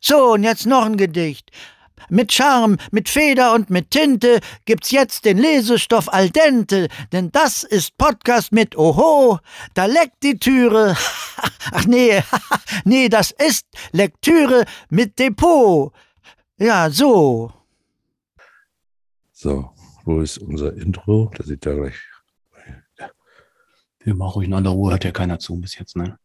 So, und jetzt noch ein Gedicht. Mit Charme, mit Feder und mit Tinte gibt's jetzt den Lesestoff al dente, denn das ist Podcast mit Oho, da leckt die Türe. Ach nee, nee, das ist Lektüre mit Depot. Ja, so. So, wo ist unser Intro? Das sieht ja gleich. Wir machen ruhig in aller Ruhe, hört ja keiner zu bis jetzt, ne?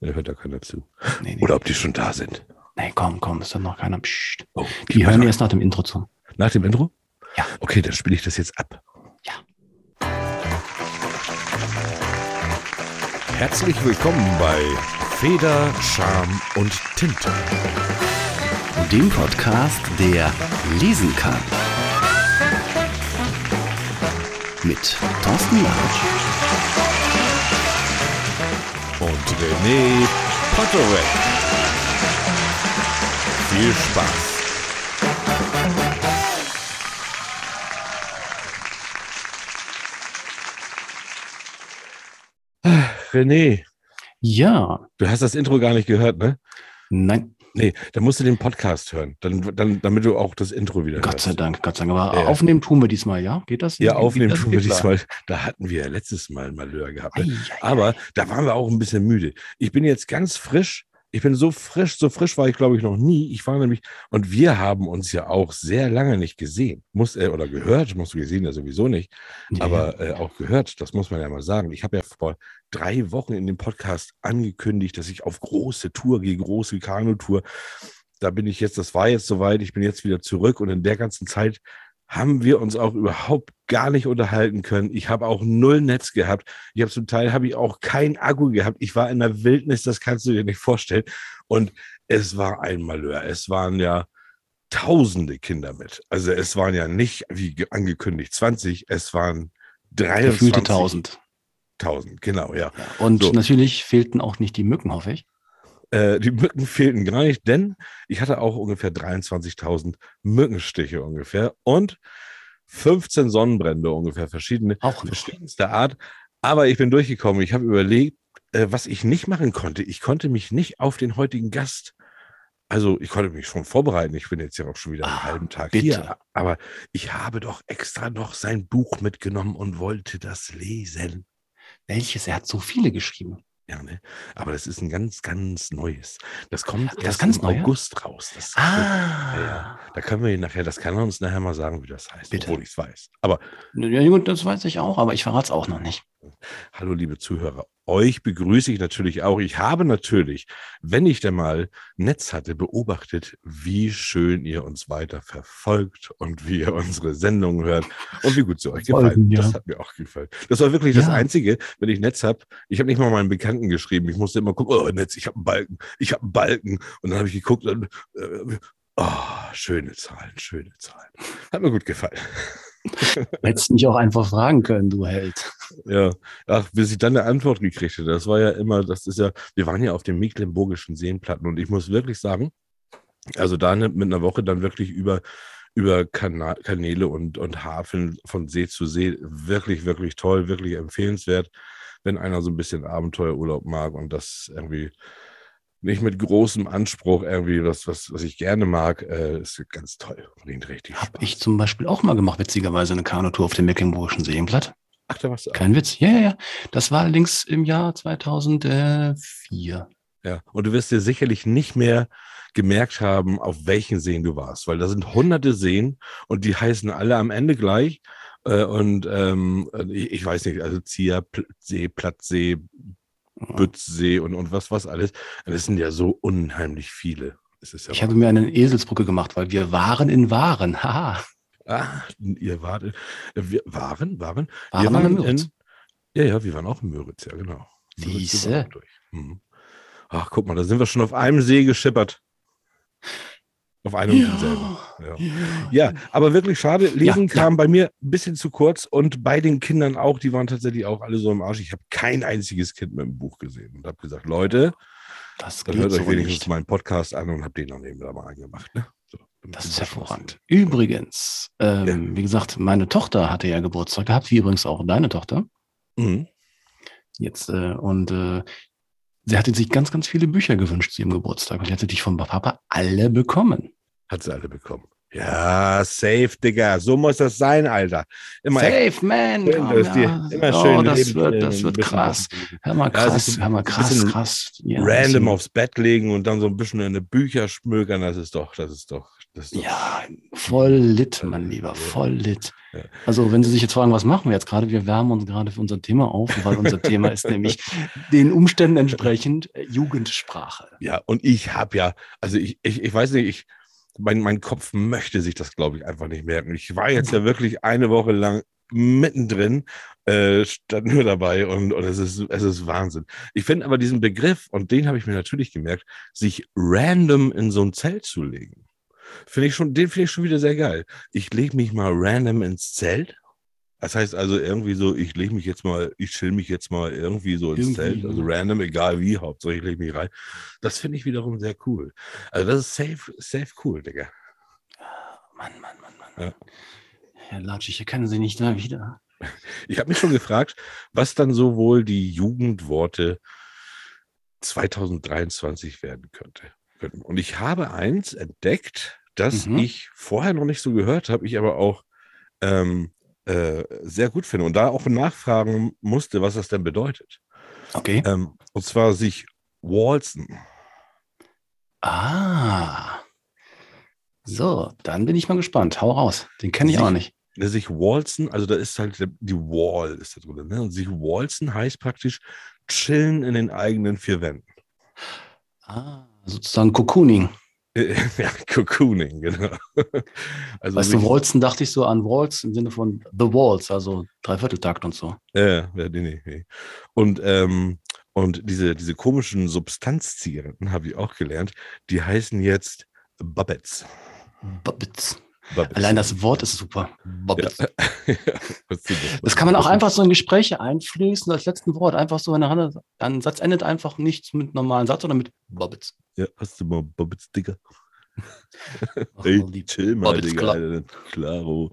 Da hört ja keiner zu. Nee, nee. Oder ob die schon da sind. Nee, komm, komm, ist dann noch keiner. Psst. Oh, Die hören erst nach dem Intro zu. Nach dem Intro? Ja. Okay, dann spiele ich das jetzt ab. Ja. Herzlich willkommen bei Feder, Charme und Tinte. Dem Podcast, der lesen kann. Mit Thorsten Latsch Und René Potterweg. Viel Spaß. René, Ja, du hast das Intro gar nicht gehört, ne? nein, Nee, dann musst du den Podcast hören, dann, dann, damit du auch das Intro wieder Gott hörst. sei Dank, Gott sei Dank. Aber Ja. aufnehmen tun wir diesmal, ja? Geht das? Ja, aufnehmen das? tun wir klar. diesmal. Da hatten wir ja letztes Mal ein Malheur gehabt. Ne? Ei, ei, ei. Aber da waren wir auch ein bisschen müde. Ich bin jetzt ganz frisch. Ich bin so frisch, so frisch war ich, glaube ich, noch nie. Ich war nämlich, und wir haben uns ja auch sehr lange nicht gesehen. Muss, äh, oder gehört, musst du gesehen ja sowieso nicht, Ja, aber äh, auch gehört, das muss man ja mal sagen. Ich habe ja vor drei Wochen in dem Podcast angekündigt, dass ich auf große Tour gehe, große Kanutour. Da bin ich jetzt, das war jetzt soweit, ich bin jetzt wieder zurück und in der ganzen Zeit haben wir uns auch überhaupt gar nicht unterhalten können. Ich habe auch null Netz gehabt. Ich habe zum Teil habe ich auch kein Akku gehabt. Ich war in der Wildnis, das kannst du dir nicht vorstellen. Und es war ein Malheur. Es waren ja tausende Kinder mit. Also es waren ja nicht, wie ge- angekündigt, 20, es waren 23. Gefühlte tausend. 1000, genau, ja. Ja. Und So. natürlich fehlten auch nicht die Mücken, hoffe ich. Äh, die Mücken fehlten gar nicht, denn ich hatte auch ungefähr 23.000 Mückenstiche ungefähr und 15 Sonnenbrände ungefähr, verschiedene, Auch verschiedenster Art. Aber ich bin durchgekommen. Ich habe überlegt, äh, was ich nicht machen konnte. Ich konnte mich nicht auf den heutigen Gast, also ich konnte mich schon vorbereiten. Ich bin jetzt ja auch schon wieder einen Ah, halben Tag bitte. hier. Aber ich habe doch extra noch sein Buch mitgenommen und wollte das lesen. Welches? Er hat so viele geschrieben. Ja, ne? Aber das ist ein ganz, ganz neues. Das kommt Das erst ganz im Neue? August raus. Das, Ah. Ja, ja. Da können wir nachher, das kann er uns nachher mal sagen, wie das heißt, Bitte. obwohl ich es weiß. Aber Ja, gut, das weiß ich auch, aber ich verrate es auch noch nicht. Hallo, liebe Zuhörer, euch begrüße ich natürlich auch. Ich habe natürlich, wenn ich denn mal Netz hatte, beobachtet, wie schön ihr uns weiter verfolgt und wie ihr unsere Sendungen hört und wie gut sie euch gefallen. Folgen, ja. Das hat mir auch gefallen. Das war wirklich das Ja. Einzige, wenn ich Netz habe. Ich habe nicht mal meinen Bekannten geschrieben. Ich musste immer gucken, oh, Netz, ich habe einen Balken, ich habe einen Balken. Und dann habe ich geguckt und, äh, oh, schöne Zahlen, schöne Zahlen. Hat mir gut gefallen. Hättest mich auch einfach fragen können, du Held. Ja, ach, bis ich dann eine Antwort gekriegt hätte, das war ja immer, das ist ja, wir waren ja auf den Mecklenburgischen Seenplatten und ich muss wirklich sagen, also da ne- mit einer Woche dann wirklich über, über Kana Kanäle und, und Hafen von See zu See, wirklich, wirklich toll, wirklich empfehlenswert, wenn einer so ein bisschen Abenteuerurlaub mag und das irgendwie nicht mit großem Anspruch irgendwie, was, was, was ich gerne mag, äh, ist ganz toll, bringt richtig Hab Spaß. ich zum Beispiel auch mal gemacht, witzigerweise eine Kanutour auf dem Mecklenburgischen Seenplatt. Ach, da warst du auch. Kein Witz. Ja, ja, ja. Das war allerdings im Jahr 2004. Ja, und du wirst dir sicherlich nicht mehr gemerkt haben, auf welchen Seen du warst, weil da sind hunderte Seen und die heißen alle am Ende gleich. Äh, und ähm, ich, ich weiß nicht, also Zieher, Pl- See, Plattsee, Bützsee und, und was, was alles. Das sind ja so unheimlich viele. Ja Ich habe mir eine Eselsbrücke gemacht, weil wir waren in Waren. Haha. ah, ihr wart, äh, wir waren, waren, Waren wir waren Müritz. in, ja, ja, wir waren auch in Müritz, ja, genau. Siehste. Mhm. Ach, guck mal, da sind wir schon auf einem See geschippert. Auf einem und demselben. Ja. Ja, aber wirklich schade. Lesen Ja, ja. kam bei mir ein bisschen zu kurz und bei den Kindern auch, die waren tatsächlich auch alle so im Arsch. Ich habe kein einziges Kind mit dem Buch gesehen und habe gesagt, Leute, Das dann hört euch so wenigstens nicht. meinen Podcast an und habt den dann eben da mal angemacht. Ne? So, Das ist hervorragend. Übrigens, ähm, Ja. wie gesagt, meine Tochter hatte ja Geburtstag gehabt, wie übrigens auch deine Tochter. Mhm. Jetzt, äh, und äh, sie hatte sich ganz, ganz viele Bücher gewünscht zu ihrem Geburtstag und die hatte dich von Papa alle bekommen. Hat sie alle bekommen. Ja, safe, Digga. So muss das sein, Alter. Immer Safe, man. Schön, Oh, ja. immer oh, schön das wird, das wird krass. Hör mal Ja, krass, ein hör mal krass, krass. Ja, Random aufs Bett legen und dann so ein bisschen in die Bücher schmökern, das ist doch, das ist doch, das ist doch. Ja, voll lit, mein Lieber, voll lit. Also, wenn Sie sich jetzt fragen, was machen wir jetzt gerade? Wir wärmen uns gerade für unser Thema auf, weil unser Thema ist nämlich den Umständen entsprechend äh, Jugendsprache. Ja, und ich habe ja, also ich, ich, ich weiß nicht, ich, mein, mein Kopf möchte sich das, glaube ich, einfach nicht merken. Ich war jetzt ja wirklich eine Woche lang mittendrin, äh, stand nur dabei und, und es, ist, es ist Wahnsinn. Ich finde aber diesen Begriff, und den habe ich mir natürlich gemerkt, sich random in so ein Zelt zu legen, finde ich schon, den finde ich schon wieder sehr geil. Ich lege mich mal random ins Zelt. Das heißt also irgendwie so, ich lege mich jetzt mal, ich chill mich jetzt mal irgendwie so ins Irgendwie, Zelt, also ja. random, egal wie, Hauptsache ich lege mich rein. Das finde ich wiederum sehr cool. Also das ist safe, safe cool, Digga. Mann, Mann, Mann, Mann. Ja. Herr Latsch, ich erkenne Sie nicht mehr wieder. Ich habe mich schon gefragt, was dann so wohl die Jugendworte 2023 werden könnte. Und ich habe eins entdeckt, das Mhm. ich vorher noch nicht so gehört habe, ich aber auch ähm, äh, sehr gut finde und da auch nachfragen musste, was das denn bedeutet. Okay. Ähm, und zwar sich walzen. Ah. So, dann bin ich mal gespannt. Hau raus. Den kenne ich Sie- auch nicht. Ne, Sich walzen, also da ist halt die Wall ist da drin. Ne? Und sich walzen heißt praktisch chillen in den eigenen vier Wänden. Ah, sozusagen Cocooning. ja, Cocooning, genau. Also weißt du, Walzen dachte ich so an Waltz im Sinne von The Waltz, also Dreivierteltakt und so. Äh, ja, nee, nee, nee. Und, ähm, und diese, diese komischen Substanzzigaretten, habe ich auch gelernt, die heißen jetzt Bubbets. Bubbits. Bubbets. Allein das Wort ist super. Was sind das? Das kann man auch einfach so in Gespräche einfließen als letzten Wort. Einfach so in der Hand. Ein Satz endet einfach nicht mit normalen Satz, sondern mit Bubbits. Ja, hast du mal Bubbets, Digga? Ach, Ey, lieb. chill mal, Bubbets, Digga. klar. Klaro.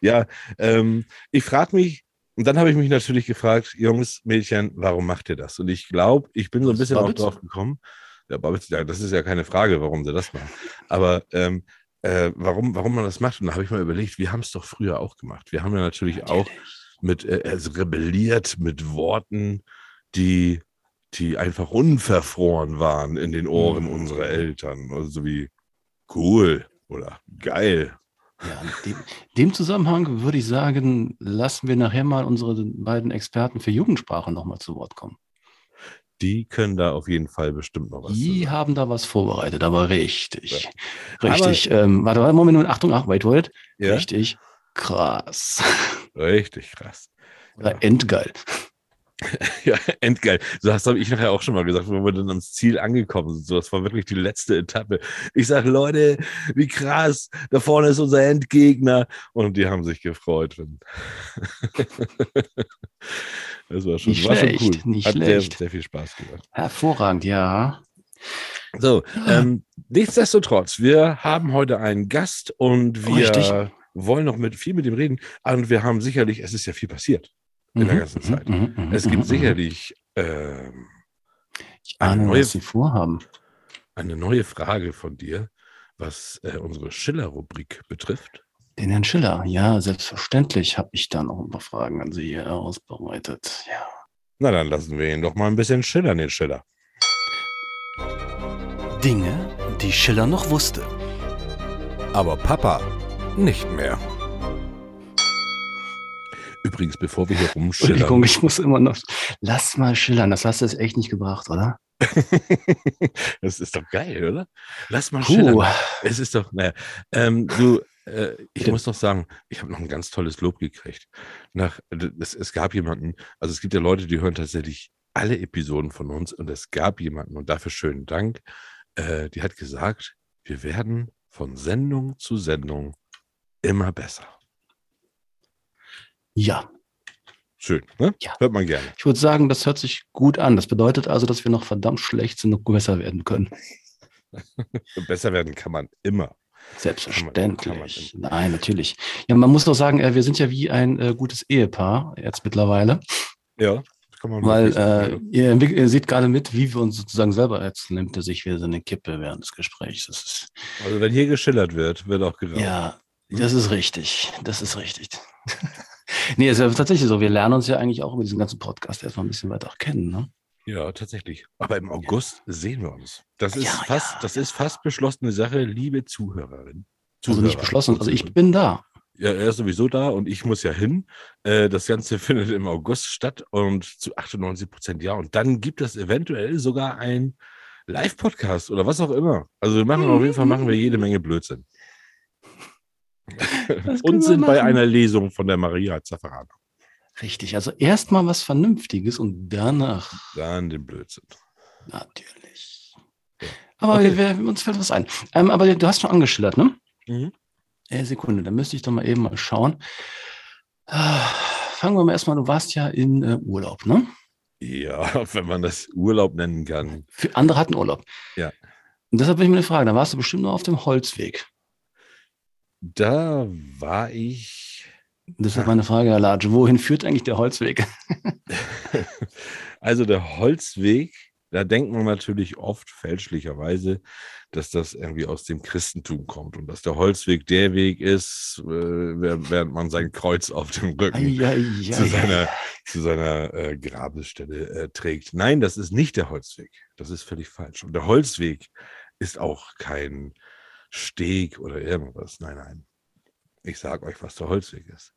Ja, ähm, ich frage mich, und dann habe ich mich natürlich gefragt, Jungs, Mädchen, warum macht ihr das? Und ich glaube, ich bin so ein bisschen auch drauf gekommen. Ja, Bubbits, ja, das ist ja keine Frage, warum sie das machen. Aber ähm, äh, warum, warum man das macht, und da habe ich mal überlegt, wir haben es doch früher auch gemacht. Wir haben ja natürlich auch mit, äh, also rebelliert mit Worten, die, die einfach unverfroren waren in den Ohren Mhm. unserer Eltern. Also so wie cool oder geil. Ja, in dem, dem Zusammenhang würde ich sagen, lassen wir nachher mal unsere beiden Experten für Jugendsprache nochmal zu Wort kommen. Die können da auf jeden Fall bestimmt noch was Die haben da was vorbereitet, aber richtig. Ja. Richtig. ähm, warte, warte, Moment, Achtung, ach, wait, wait. Ja, Richtig krass. richtig krass. Oder endgeil. Ja, endgeil. So das habe ich nachher auch schon mal gesagt, wo wir dann ans Ziel angekommen sind. So, das war wirklich die letzte Etappe. Ich sage, Leute, wie krass, da vorne ist unser Endgegner. Und die haben sich gefreut. das war schon, Nicht war schon schlecht, cool. nicht Hat schlecht. Sehr, sehr viel Spaß gemacht. Hervorragend, ja. So, ähm, nichtsdestotrotz, wir haben heute einen Gast und wir Richtig. wollen noch mit viel mit ihm reden. Und wir haben sicherlich, es ist ja viel passiert in der Mhm, ganzen mhm, Zeit. mhm, mhm, Es gibt mhm, sicherlich ähm, Ich eine ahne, neue- was Sie vorhaben. eine neue Frage von dir, was äh, unsere Schiller-Rubrik betrifft. Den Herrn Schiller, ja, selbstverständlich habe ich da noch ein paar Fragen an Sie hier ausbereitet. Ja. Na, dann lassen wir ihn doch mal ein bisschen schillern, den Schiller. Dinge, die Schiller noch wusste. Aber Papa nicht mehr. Übrigens, bevor wir hier Entschuldigung, rumschillern, ich muss immer noch. Lass mal schillern, das hast du jetzt echt nicht gebracht, oder? das ist doch geil, oder? Lass mal Puh. schillern. Es ist doch, naja, ähm, du, äh, ich muss noch sagen, ich habe noch ein ganz tolles Lob gekriegt. Nach, es, es gab jemanden, also es gibt ja Leute, die hören tatsächlich alle Episoden von uns und es gab jemanden und dafür schönen Dank, äh, die hat gesagt, wir werden von Sendung zu Sendung immer besser. Ja, Schön, ne? Ja. Hört man gerne. ich würde sagen, das hört sich gut an. Das bedeutet also, dass wir noch verdammt schlecht sind und besser werden können. Besser werden kann man immer. Selbstverständlich. Nein, natürlich. Ja, man muss doch sagen, äh, wir sind ja wie ein äh, gutes Ehepaar jetzt mittlerweile. Ja, kann man Weil äh, sagen. ihr, ihr seht gerade mit, wie wir uns sozusagen selber jetzt nimmt er sich wieder so eine Kippe während des Gesprächs. Das ist, Also wenn hier geschillert wird, wird auch geraucht. ja, das ist richtig. Das ist richtig. nee, es ist ja tatsächlich so. Wir lernen uns ja eigentlich auch über diesen ganzen Podcast erstmal ein bisschen weiter kennen. Ne? Ja, tatsächlich. Aber im August sehen wir uns. Das ist Ja, fast, ja, das ist fast beschlossene Sache, liebe Zuhörerin. Also nicht Zuhörer. beschlossen. Also ich bin da. Ja, er ist sowieso da und ich muss ja hin. Äh, Das Ganze findet im August statt und zu 98 Prozent ja. Und dann gibt es eventuell sogar ein Live-Podcast oder was auch immer. Also wir machen auf jeden Fall machen wir jede Menge Blödsinn. Und sind bei einer Lesung von der Maria Zaffarana. Richtig. Also erstmal was Vernünftiges und danach Dann den Blödsinn. natürlich. Aber Okay. wir, wir, uns fällt was ein. Ähm, aber du hast schon angeschildert, ne? Mhm. Äh, Sekunde, da müsste ich doch mal eben mal schauen. Ah, Fangen wir mal erstmal, du warst ja in äh, Urlaub, ne? Ja, wenn man das Urlaub nennen kann. Für andere hatten Urlaub. Ja. Und deshalb will ich mir eine Frage, da warst du bestimmt noch auf dem Holzweg. Da war ich. Und deshalb meine Frage, Herr Latsch, wohin führt eigentlich der Holzweg? Also der Holzweg, da denkt man natürlich oft fälschlicherweise, dass das irgendwie aus dem Christentum kommt und dass der Holzweg der Weg ist, äh, während man sein Kreuz auf dem Rücken zu Eieiei. seiner, zu seiner äh, Grabesstelle äh, trägt. Nein, das ist nicht der Holzweg. Das ist völlig falsch. Und der Holzweg ist auch kein Steg oder irgendwas. Nein, nein. Ich sage euch, was der Holzweg ist.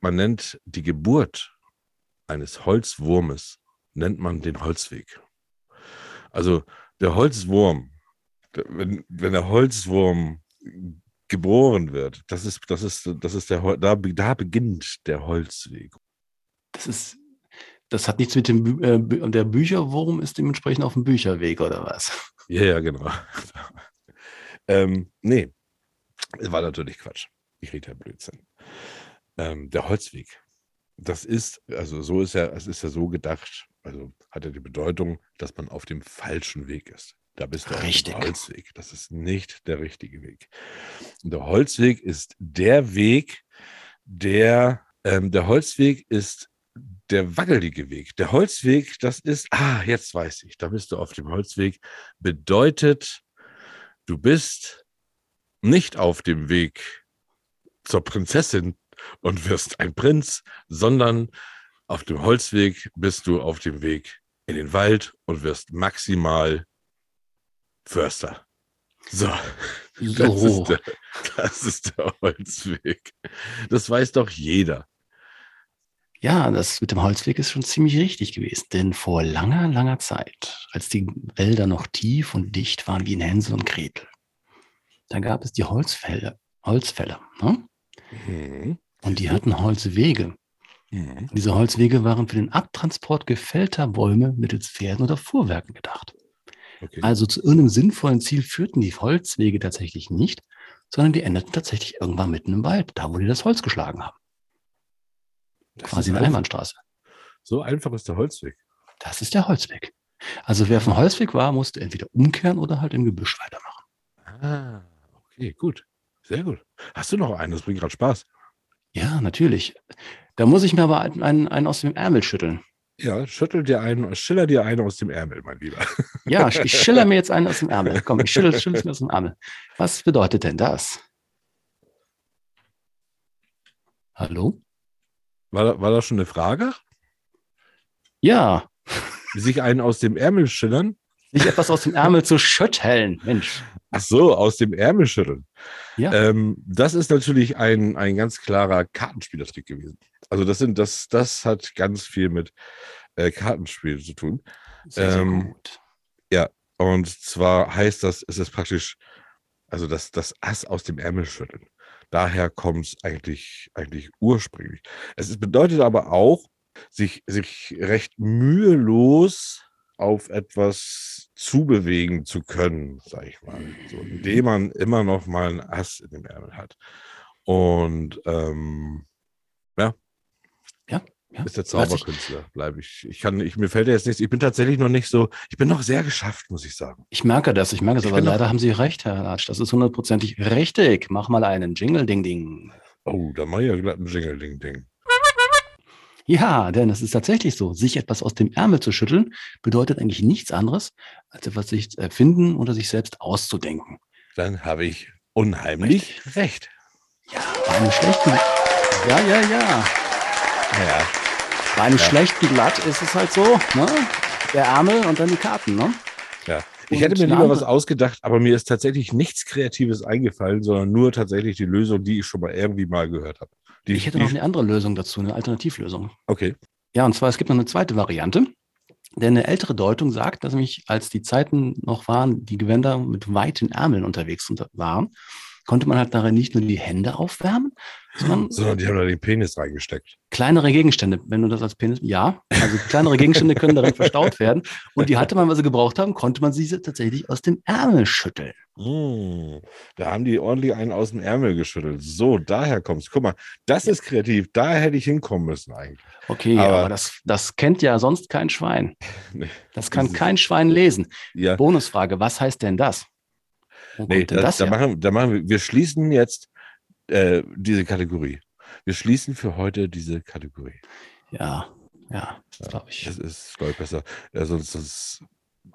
Man nennt die Geburt eines Holzwurmes, nennt man den Holzweg. Also der Holzwurm, wenn, wenn der Holzwurm geboren wird, das ist, das ist, das ist der, da, da beginnt der Holzweg. Das ist, das hat nichts mit dem, äh, der Bücherwurm ist dementsprechend auf dem Bücherweg oder was? Ja, ja, genau. Ähm, nee, war natürlich Quatsch. Ich rede ja Blödsinn. Ähm, der Holzweg, das ist, also so ist ja, es ist ja so gedacht, also hat ja die Bedeutung, dass man auf dem falschen Weg ist. Da bist du Richtig. auf dem Holzweg. Das ist nicht der richtige Weg. Und der Holzweg ist der Weg, der, ähm, der Holzweg ist der wackelige Weg. Der Holzweg, das ist, ah, jetzt weiß ich, da bist du auf dem Holzweg, bedeutet, du bist nicht auf dem Weg zur Prinzessin und wirst ein Prinz, sondern auf dem Holzweg bist du auf dem Weg in den Wald und wirst maximal Förster. So, das ist, der, das ist der Holzweg. Das weiß doch jeder. Ja, das mit dem Holzweg ist schon ziemlich richtig gewesen. Denn vor langer, langer Zeit, als die Wälder noch tief und dicht waren wie in Hänsel und Gretel, da gab es die Holzfäller. Holzfäller. Ne? Mhm. Und die hatten Holzwege. Mhm. Diese Holzwege waren für den Abtransport gefällter Bäume mittels Pferden oder Fuhrwerken gedacht. Okay. Also zu irgendeinem sinnvollen Ziel führten die Holzwege tatsächlich nicht, sondern die endeten tatsächlich irgendwann mitten im Wald, da wo die das Holz geschlagen haben. Das Quasi eine. Einbahnstraße. So einfach ist der Holzweg. Das ist der Holzweg. Also wer auf dem Holzweg war, musste entweder umkehren oder halt im Gebüsch weitermachen. Ah, okay, gut. Sehr gut. Hast du noch einen? Das bringt gerade Spaß. Ja, natürlich. Da muss ich mir aber einen, einen, aus dem Ärmel schütteln. Ja, schüttel dir einen, schiller dir einen aus dem Ärmel, mein Lieber. Ja, ich schiller mir jetzt einen aus dem Ärmel. Komm, ich schüttel, schüttel es mir aus dem Ärmel. Was bedeutet denn das? Hallo? War, war das schon eine Frage? Ja, Sich einen aus dem Ärmel schillern? sich etwas aus dem Ärmel zu schütteln. Mensch. Ach so, aus dem Ärmel schütteln. Ja. Ähm, das ist natürlich ein, ein ganz klarer Kartenspielertrick gewesen. Also das sind, das, das hat ganz viel mit äh, Kartenspiel zu tun. Sehr, sehr Ähm, gut. Und zwar heißt das, es ist praktisch, also das, das Ass aus dem Ärmel schütteln. Daher kommt es eigentlich, eigentlich ursprünglich. Es bedeutet aber auch, sich, sich recht mühelos auf etwas zubewegen zu können, sag ich mal. So, indem man immer noch mal ein Ass in dem Ärmel hat. Und ähm, ja. Ja, ja. Ist der Zauberkünstler, bleibe ich. Ich kann, ich, mir fällt jetzt nichts. Ich bin tatsächlich noch nicht so, ich bin noch sehr geschafft, muss ich sagen. Ich merke das, ich merke es, Ich aber leider haben Sie recht, Herr Latsch. Das ist hundertprozentig richtig. Mach mal einen Jingle-Ding-Ding. Oh, da mache ich ja glatt ein Jingle-Ding-Ding. Ja, denn es ist tatsächlich so. Sich etwas aus dem Ärmel zu schütteln, bedeutet eigentlich nichts anderes, als etwas sich zu erfinden oder sich selbst auszudenken. Dann habe ich unheimlich recht. Ja, bei einem schlechten, ja, ja, ja. Ja. Bei einem Ja. schlechten Blatt ist es halt so, ne? Der Ärmel und dann die Karten, ne? Ja. Ich Und hätte mir lieber was ausgedacht, aber mir ist tatsächlich nichts Kreatives eingefallen, sondern nur tatsächlich die Lösung, die ich schon mal irgendwie mal gehört habe. Die, Ich hätte noch eine andere Lösung dazu, eine Alternativlösung. Okay. Ja, und zwar, es gibt noch eine zweite Variante. Denn eine ältere Deutung sagt, dass nämlich, als die Zeiten noch waren, die Gewänder mit weiten Ärmeln unterwegs unter- waren, konnte man halt darin nicht nur die Hände aufwärmen, sondern Sondern die haben da den Penis reingesteckt. kleinere Gegenstände, wenn du das als Penis, ja, also kleinere Gegenstände können darin verstaut werden. Und die hatte man, weil sie gebraucht haben, konnte man sie tatsächlich aus dem Ärmel schütteln. Mm, da haben die ordentlich einen aus dem Ärmel geschüttelt. So, daher kommt's. Guck mal, das ist kreativ. Da hätte ich hinkommen müssen eigentlich. Okay, Aber- aber, das, das kennt ja sonst kein Schwein. Das kann kein Schwein lesen. Ja, Bonusfrage, was heißt denn das? Wo nee, das da, machen, da machen wir, wir schließen jetzt äh, diese Kategorie. Wir schließen für heute diese Kategorie. Ja, ja, glaube ich. Das ist, glaube ich, besser. Ja, sonst, sonst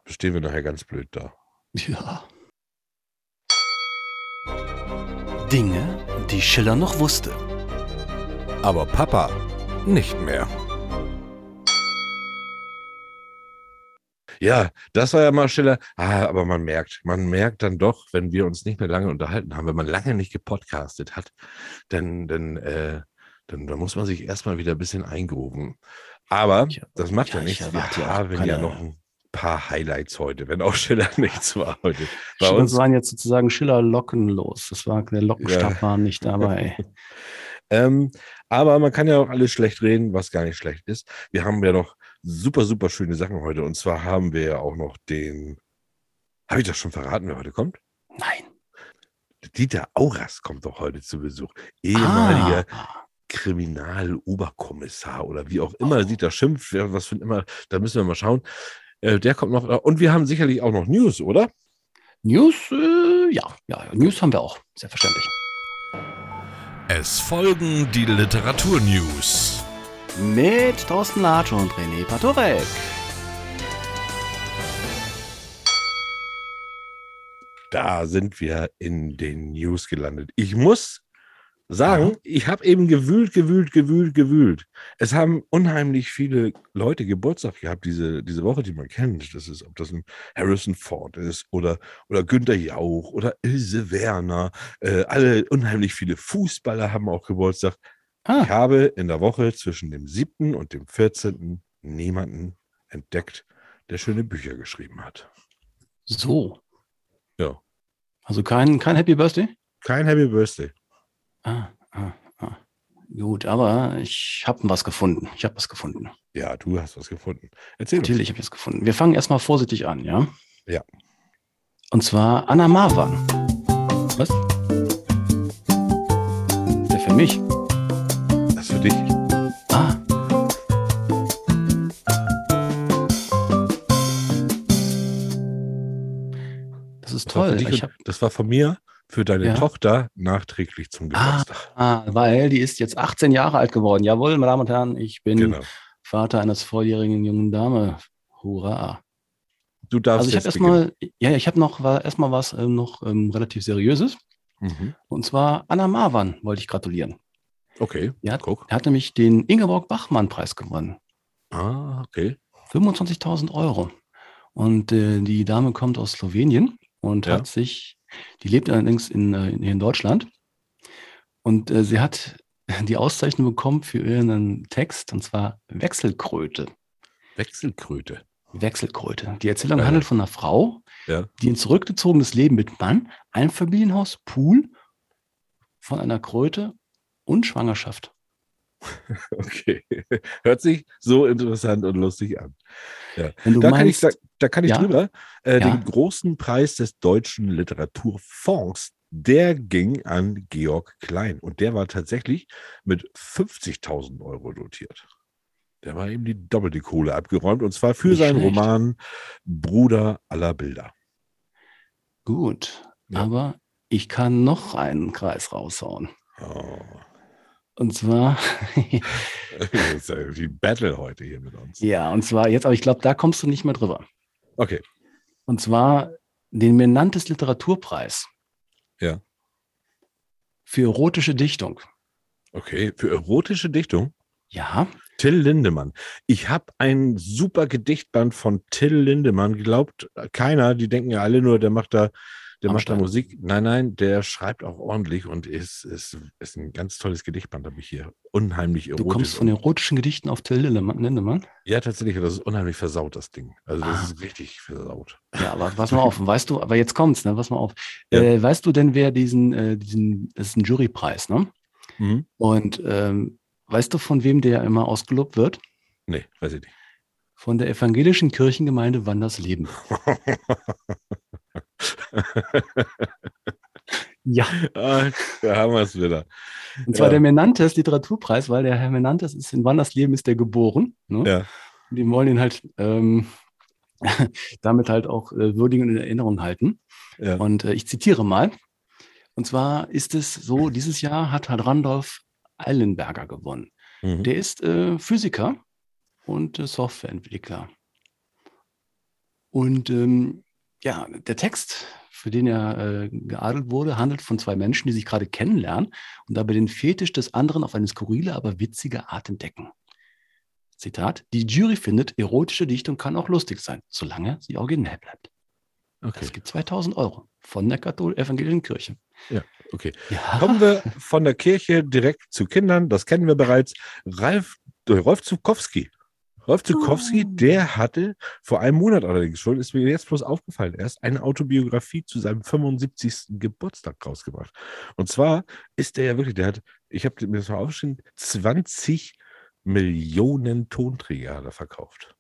stehen wir nachher ganz blöd da. Ja. Dinge, die Schiller noch wusste. Aber Papa nicht mehr. Ja, das war ja mal Schiller. Ah, aber man merkt, man merkt dann doch, wenn wir uns nicht mehr lange unterhalten haben, wenn man lange nicht gepodcastet hat, dann, dann, äh, dann, dann muss man sich erstmal wieder ein bisschen eingrooven. Aber Ja, das macht ja, ja, ich nichts. Wir haben ja noch ein paar Highlights heute, wenn auch Schiller nichts war heute. Bei Schiller uns, waren jetzt sozusagen Schiller lockenlos. Das war, der Lockenstab Ja. war nicht dabei. ähm, aber man kann ja auch alles schlecht reden, was gar nicht schlecht ist. Wir haben ja noch super, super schöne Sachen heute. Und zwar haben wir ja auch noch den, habe ich das schon verraten, wer heute kommt? Nein. Dieter Auras kommt doch heute zu Besuch. Ehemaliger Ah, Kriminaloberkommissar oder wie auch immer Dieter schimpft, was für immer, da müssen wir mal schauen. Äh, der kommt noch. Und wir haben sicherlich auch noch News, oder? News, äh, ja, ja, News haben wir auch, selbstverständlich. Es folgen die Literaturnews. Mit Thorsten Latsch und René Patorek. Da sind wir in den News gelandet. Ich muss sagen, ich habe eben gewühlt, gewühlt, gewühlt, gewühlt. Es haben unheimlich viele Leute Geburtstag gehabt diese, diese Woche, die man kennt. Das ist, ob das ein Harrison Ford ist oder, oder Günther Jauch oder Ilse Werner. Äh, alle unheimlich viele Fußballer haben auch Geburtstag. Ich Ah, habe in der Woche zwischen dem 7. und dem 14. niemanden entdeckt, der schöne Bücher geschrieben hat. so. Ja. Also kein, kein Happy Birthday? Kein Happy Birthday. Ah, ah, ah. Gut, aber ich habe was gefunden. Ich habe was gefunden. Ja, du hast was gefunden. Erzähl. Natürlich habe ich was gefunden. Wir fangen erstmal vorsichtig an, ja? Ja. Und zwar Anna Marwan. Was? Der für mich. Das dich. Ah. Das ist Das war, toll. Ich und- hab, das war von mir für deine Ja. Tochter nachträglich zum Ah. Geburtstag. ah, weil die ist jetzt 18 Jahre alt geworden. Jawohl, meine Damen und Herren, ich bin Genau. Vater eines volljährigen jungen Dame. Hurra. Du darfst Also ich habe erstmal, ja, ich habe noch war erstmal was ähm, noch ähm, relativ seriöses. Mhm. Und zwar Anna Marwan wollte ich gratulieren. Okay, Ja. guck. Er hat nämlich den Ingeborg Bachmann-Preis gewonnen. Ah, okay. 25.000 Euro. Und äh, die Dame kommt aus Slowenien und Ja. hat sich, die lebt allerdings in, äh, hier in Deutschland. Und äh, sie hat die Auszeichnung bekommen für ihren Text, und zwar Wechselkröte. Wechselkröte. Wechselkröte. Die Erzählung Ja. handelt von einer Frau, Ja. die ein zurückgezogenes Leben mit Mann, Einfamilienhaus, Pool, von einer Kröte und Schwangerschaft. Okay. Hört sich so interessant und lustig an. Du Da kann ich, meinst, da, da kann ich Ja? drüber. Äh, Ja. Den großen Preis des Deutschen Literaturfonds, der ging an Georg Klein. Und der war tatsächlich mit 50.000 Euro dotiert. Der war eben die doppelte Kohle abgeräumt. Und zwar für Nicht seinen schlecht. Roman Bruder aller Bilder. gut, Ja. aber ich kann noch einen Kreis raushauen. Oh. Und zwar, Das ist ja die Battle heute hier mit uns. ja, und zwar jetzt, aber ich glaube, da kommst du nicht mehr drüber. Okay. Und zwar den Menantes Literaturpreis. Ja. Für erotische Dichtung. Okay. Für erotische Dichtung? Ja, Till Lindemann. Ich habe ein super Gedichtband von Till Lindemann. Glaubt keiner, die denken ja alle nur, der macht da, der macht da. Musik. Nein, nein, der schreibt auch ordentlich und ist, ist, ist ein ganz tolles Gedichtband, habe ich hier. Unheimlich erotisch. du kommst von erotischen Gedichten auf Till. Lindemann. Ja, tatsächlich, das ist unheimlich versaut, das Ding. Also das Ah. ist richtig versaut. Ja, aber pass mal auf, weißt du, aber jetzt kommt's, ne? Pass mal auf. Ja. Äh, weißt du denn, wer diesen, äh, diesen, das ist ein Jurypreis, ne? Mhm. Und ähm, weißt du, von wem der immer ausgelobt wird? Nee, weiß ich nicht. Von der evangelischen Kirchengemeinde Wandersleben. Ja. ah, da haben wir es wieder. Und zwar Ja. der Menantes Literaturpreis, weil der Herr Menantes ist in Wandersleben ist der geboren. Ne? Ja. Und die wollen ihn halt ähm, damit halt auch äh, würdigen und in Erinnerung halten. Ja. Und äh, ich zitiere mal. Und zwar ist es so, dieses Jahr hat halt Randolph Eilenberger gewonnen. Mhm. Der ist äh, Physiker und äh, Softwareentwickler. Und ähm, ja, der Text, für den er äh, geadelt wurde, handelt von zwei Menschen, die sich gerade kennenlernen und dabei den Fetisch des anderen auf eine skurrile, aber witzige Art entdecken. Zitat: Die Jury findet, erotische Dichtung kann auch lustig sein, solange sie originell bleibt. Okay. Es gibt 2000 Euro von der Kathol evangelischen Kirche. okay. Ja, Kommen wir von der Kirche direkt zu Kindern. Das kennen wir bereits. Ralf, äh, Rolf Zukowski. Rolf Zukowski, Oh. der hatte vor einem Monat allerdings schon, ist mir jetzt bloß aufgefallen, erst eine Autobiografie zu seinem 75. Geburtstag rausgebracht. Und zwar ist der ja wirklich, der hat, ich habe mir das mal aufgeschrieben, 20 Millionen Tonträger hat er verkauft.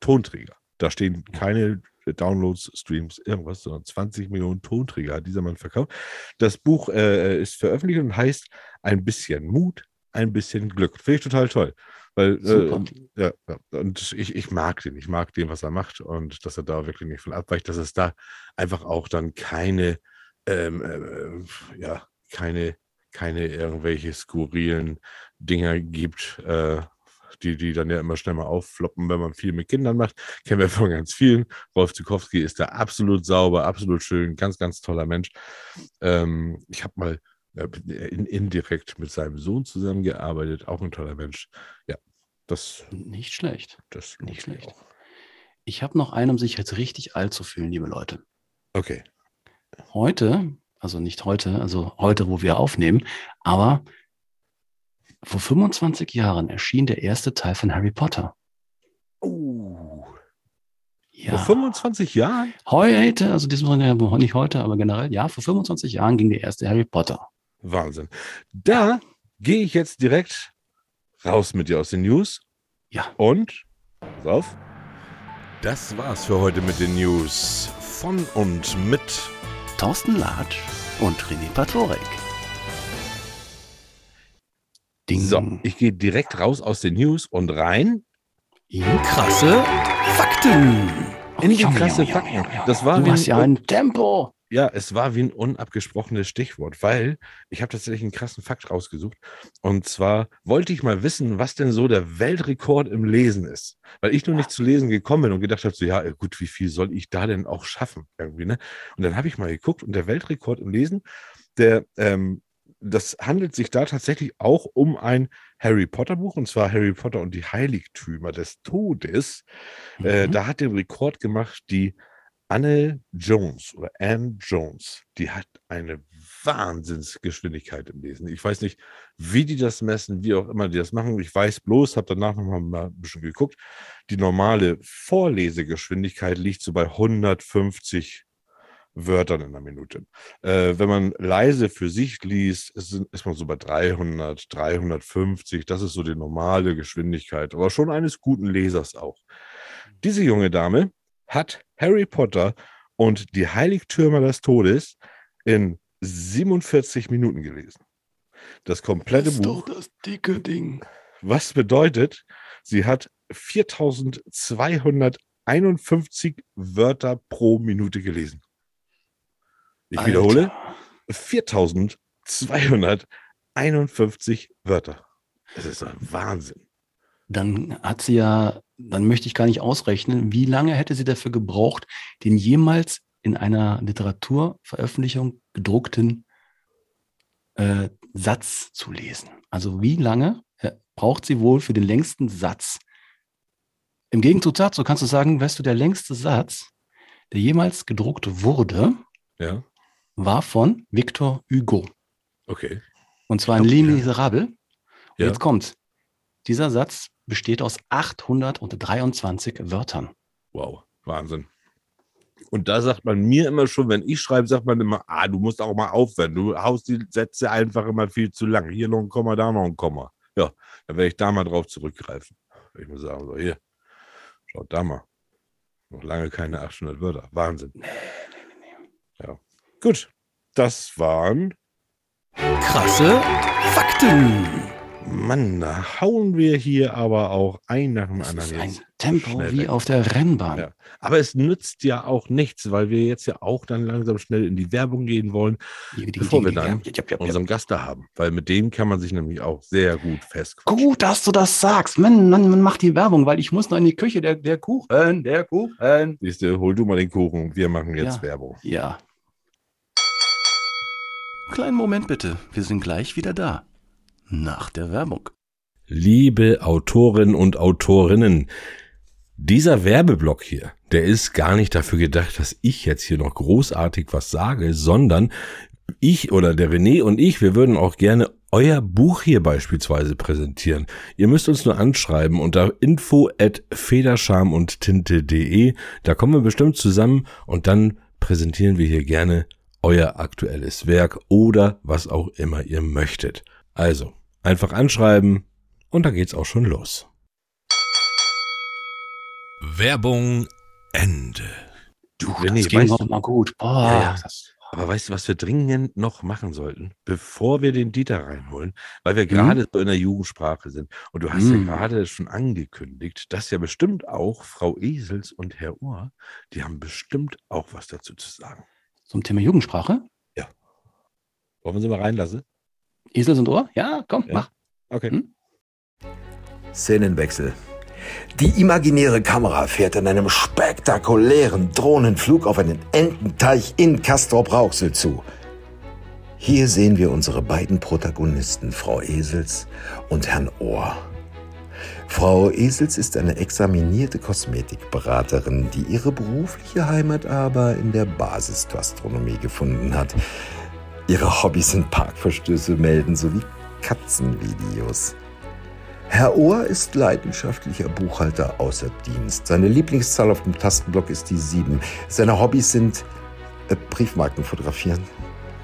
Tonträger. Da stehen keine Downloads, Streams, irgendwas, sondern 20 Millionen Tonträger hat dieser Mann verkauft. Das Buch äh, ist veröffentlicht und heißt Ein bisschen Mut, ein bisschen Glück. Finde ich total toll. Weil, Super. äh, ja, ja, und ich, ich mag den, ich mag den, was er macht und dass er da wirklich nicht von abweicht, dass es da einfach auch dann keine, ähm, äh, ja, keine, keine irgendwelche skurrilen Dinger gibt, äh, die, die dann ja immer schnell mal auffloppen, wenn man viel mit Kindern macht. Kennen wir von ganz vielen. Rolf Zukowski ist da absolut sauber, absolut schön, ganz, ganz toller Mensch. Ähm, ich habe mal indirekt mit seinem Sohn zusammengearbeitet, auch ein toller Mensch. Ja, das, nicht schlecht. das Nicht schlecht. auch. Ich habe noch einen, um sich jetzt richtig alt zu fühlen, liebe Leute. Okay. Heute, also nicht heute, also heute, wo wir aufnehmen, aber vor 25 Jahren erschien der erste Teil von Harry Potter. Oh, Ja. vor 25 Jahren? Heute, also diesmal nicht heute, aber generell, ja, vor 25 Jahren ging der erste Harry Potter. Wahnsinn. Da gehe ich jetzt direkt raus mit dir aus den News Ja, und, pass auf, das war's für heute mit den News von und mit Thorsten Latsch und René Patorek. Ding. So, ich gehe direkt raus aus den News und rein in krasse Fakten. in krasse Fakten. Das war Du hast ja ein Tempo. Ja, es war wie ein unabgesprochenes Stichwort, weil ich habe tatsächlich einen krassen Fakt rausgesucht. Und zwar wollte ich mal wissen, was denn so der Weltrekord im Lesen ist. Weil ich nur nicht zu lesen gekommen bin und gedacht habe, so, ja, äh, gut, wie viel soll ich da denn auch schaffen? Irgendwie, ne? Und dann habe ich mal geguckt und der Weltrekord im Lesen, der, ähm, das handelt sich da tatsächlich auch um ein Harry Potter Buch, und zwar Harry Potter und die Heiligtümer des Todes. Äh, Mhm. da hat den Rekord gemacht die Anne Jones oder Anne Jones. Die hat eine Wahnsinnsgeschwindigkeit im Lesen. Ich weiß nicht, wie die das messen, wie auch immer die das machen. Ich weiß bloß, habe danach noch mal ein bisschen geguckt. Die normale Vorlesegeschwindigkeit liegt so bei 150 Wörtern in der Minute. Äh, wenn man leise für sich liest, ist, ist man so bei 300, 350. Das ist so die normale Geschwindigkeit, aber schon eines guten Lesers auch. Diese junge Dame hat Harry Potter und die Heiligtümer des Todes in 47 Minuten gelesen. Das komplette Das ist Buch. doch das dicke Ding. Was bedeutet, sie hat 4251 Wörter pro Minute gelesen. Ich Alter. wiederhole, 4251 51 Wörter. Das ist ein Wahnsinn. Dann hat sie ja, dann möchte ich gar nicht ausrechnen, wie lange hätte sie dafür gebraucht, den jemals in einer Literaturveröffentlichung gedruckten äh, Satz zu lesen. Also wie lange äh, braucht sie wohl für den längsten Satz? Im Gegenzug dazu kannst du sagen, weißt du, der längste Satz, der jemals gedruckt wurde, Ja, war von Victor Hugo. okay. Und zwar in. Les Miserables. Und Ja. jetzt kommt's. Dieser Satz besteht aus 823 Wörtern. Wow, Wahnsinn. Und da sagt man mir immer schon, wenn ich schreibe, sagt man immer, ah, du musst auch mal aufwenden. Du haust die Sätze einfach immer viel zu lang. Hier noch ein Komma, da noch ein Komma. Ja, dann werde ich da mal drauf zurückgreifen. Ich mir sagen, so, hier, schaut da mal. Noch lange keine 800 Wörter. Wahnsinn. Ja. Gut, das waren, Krasse Fakten. Mann, da hauen wir hier aber auch ein nach dem Das anderen. ist ein jetzt Tempo schnell wie weg. auf der Rennbahn. Ja. Aber es nützt ja auch nichts, weil wir jetzt ja auch dann langsam schnell in die Werbung gehen wollen, bevor wir dann Ja, ja, unseren Gast da haben. Weil mit dem kann man sich nämlich auch sehr gut festquatschen. Gut, dass du das sagst. Mann, Mann, man macht die Werbung, weil ich muss noch in die Küche. Der, der Kuchen, der Kuchen. Siehst du, hol du mal den Kuchen. Wir machen jetzt Ja. Werbung. Ja, Kleinen Moment bitte, wir sind gleich wieder da. Nach der Werbung. Liebe Autorinnen und Autorinnen, dieser Werbeblock hier, der ist gar nicht dafür gedacht, dass ich jetzt hier noch großartig was sage, sondern ich oder der René und ich, wir würden auch gerne euer Buch hier beispielsweise präsentieren. Ihr müsst uns nur anschreiben unter info at federscham-und-tinte.de. Da kommen wir bestimmt zusammen und dann präsentieren wir hier gerne euer aktuelles Werk oder was auch immer ihr möchtet. Also, einfach anschreiben und dann geht's auch schon los. Werbung Ende. du, das ging weißt doch du- mal gut. Boah, Ja, ja. das, Aber weißt du, was wir dringend noch machen sollten, bevor wir den Dieter reinholen? Weil wir gerade so in der Jugendsprache sind. Und du hast Mhm. ja gerade schon angekündigt, dass ja bestimmt auch Frau Esels und Herr Ohr, die haben bestimmt auch was dazu zu sagen. zum Thema Jugendsprache. Wollen wir sie mal reinlassen? Esel sind Ohr? Ja, komm, Ja. mach. Okay. Hm? Szenenwechsel. Die imaginäre Kamera fährt in einem spektakulären Drohnenflug auf einen Ententeich in Castrop-Rauxel zu. Hier sehen wir unsere beiden Protagonisten, Frau Esels und Herrn Ohr. Frau Esels ist eine examinierte Kosmetikberaterin, die ihre berufliche Heimat aber in der Basisgastronomie gefunden hat. Ihre Hobbys sind Parkverstöße melden sowie Katzenvideos. Herr Ohr ist leidenschaftlicher Buchhalter außer Dienst. Seine Lieblingszahl auf dem Tastenblock ist die 7. Seine Hobbys sind äh, Briefmarken fotografieren.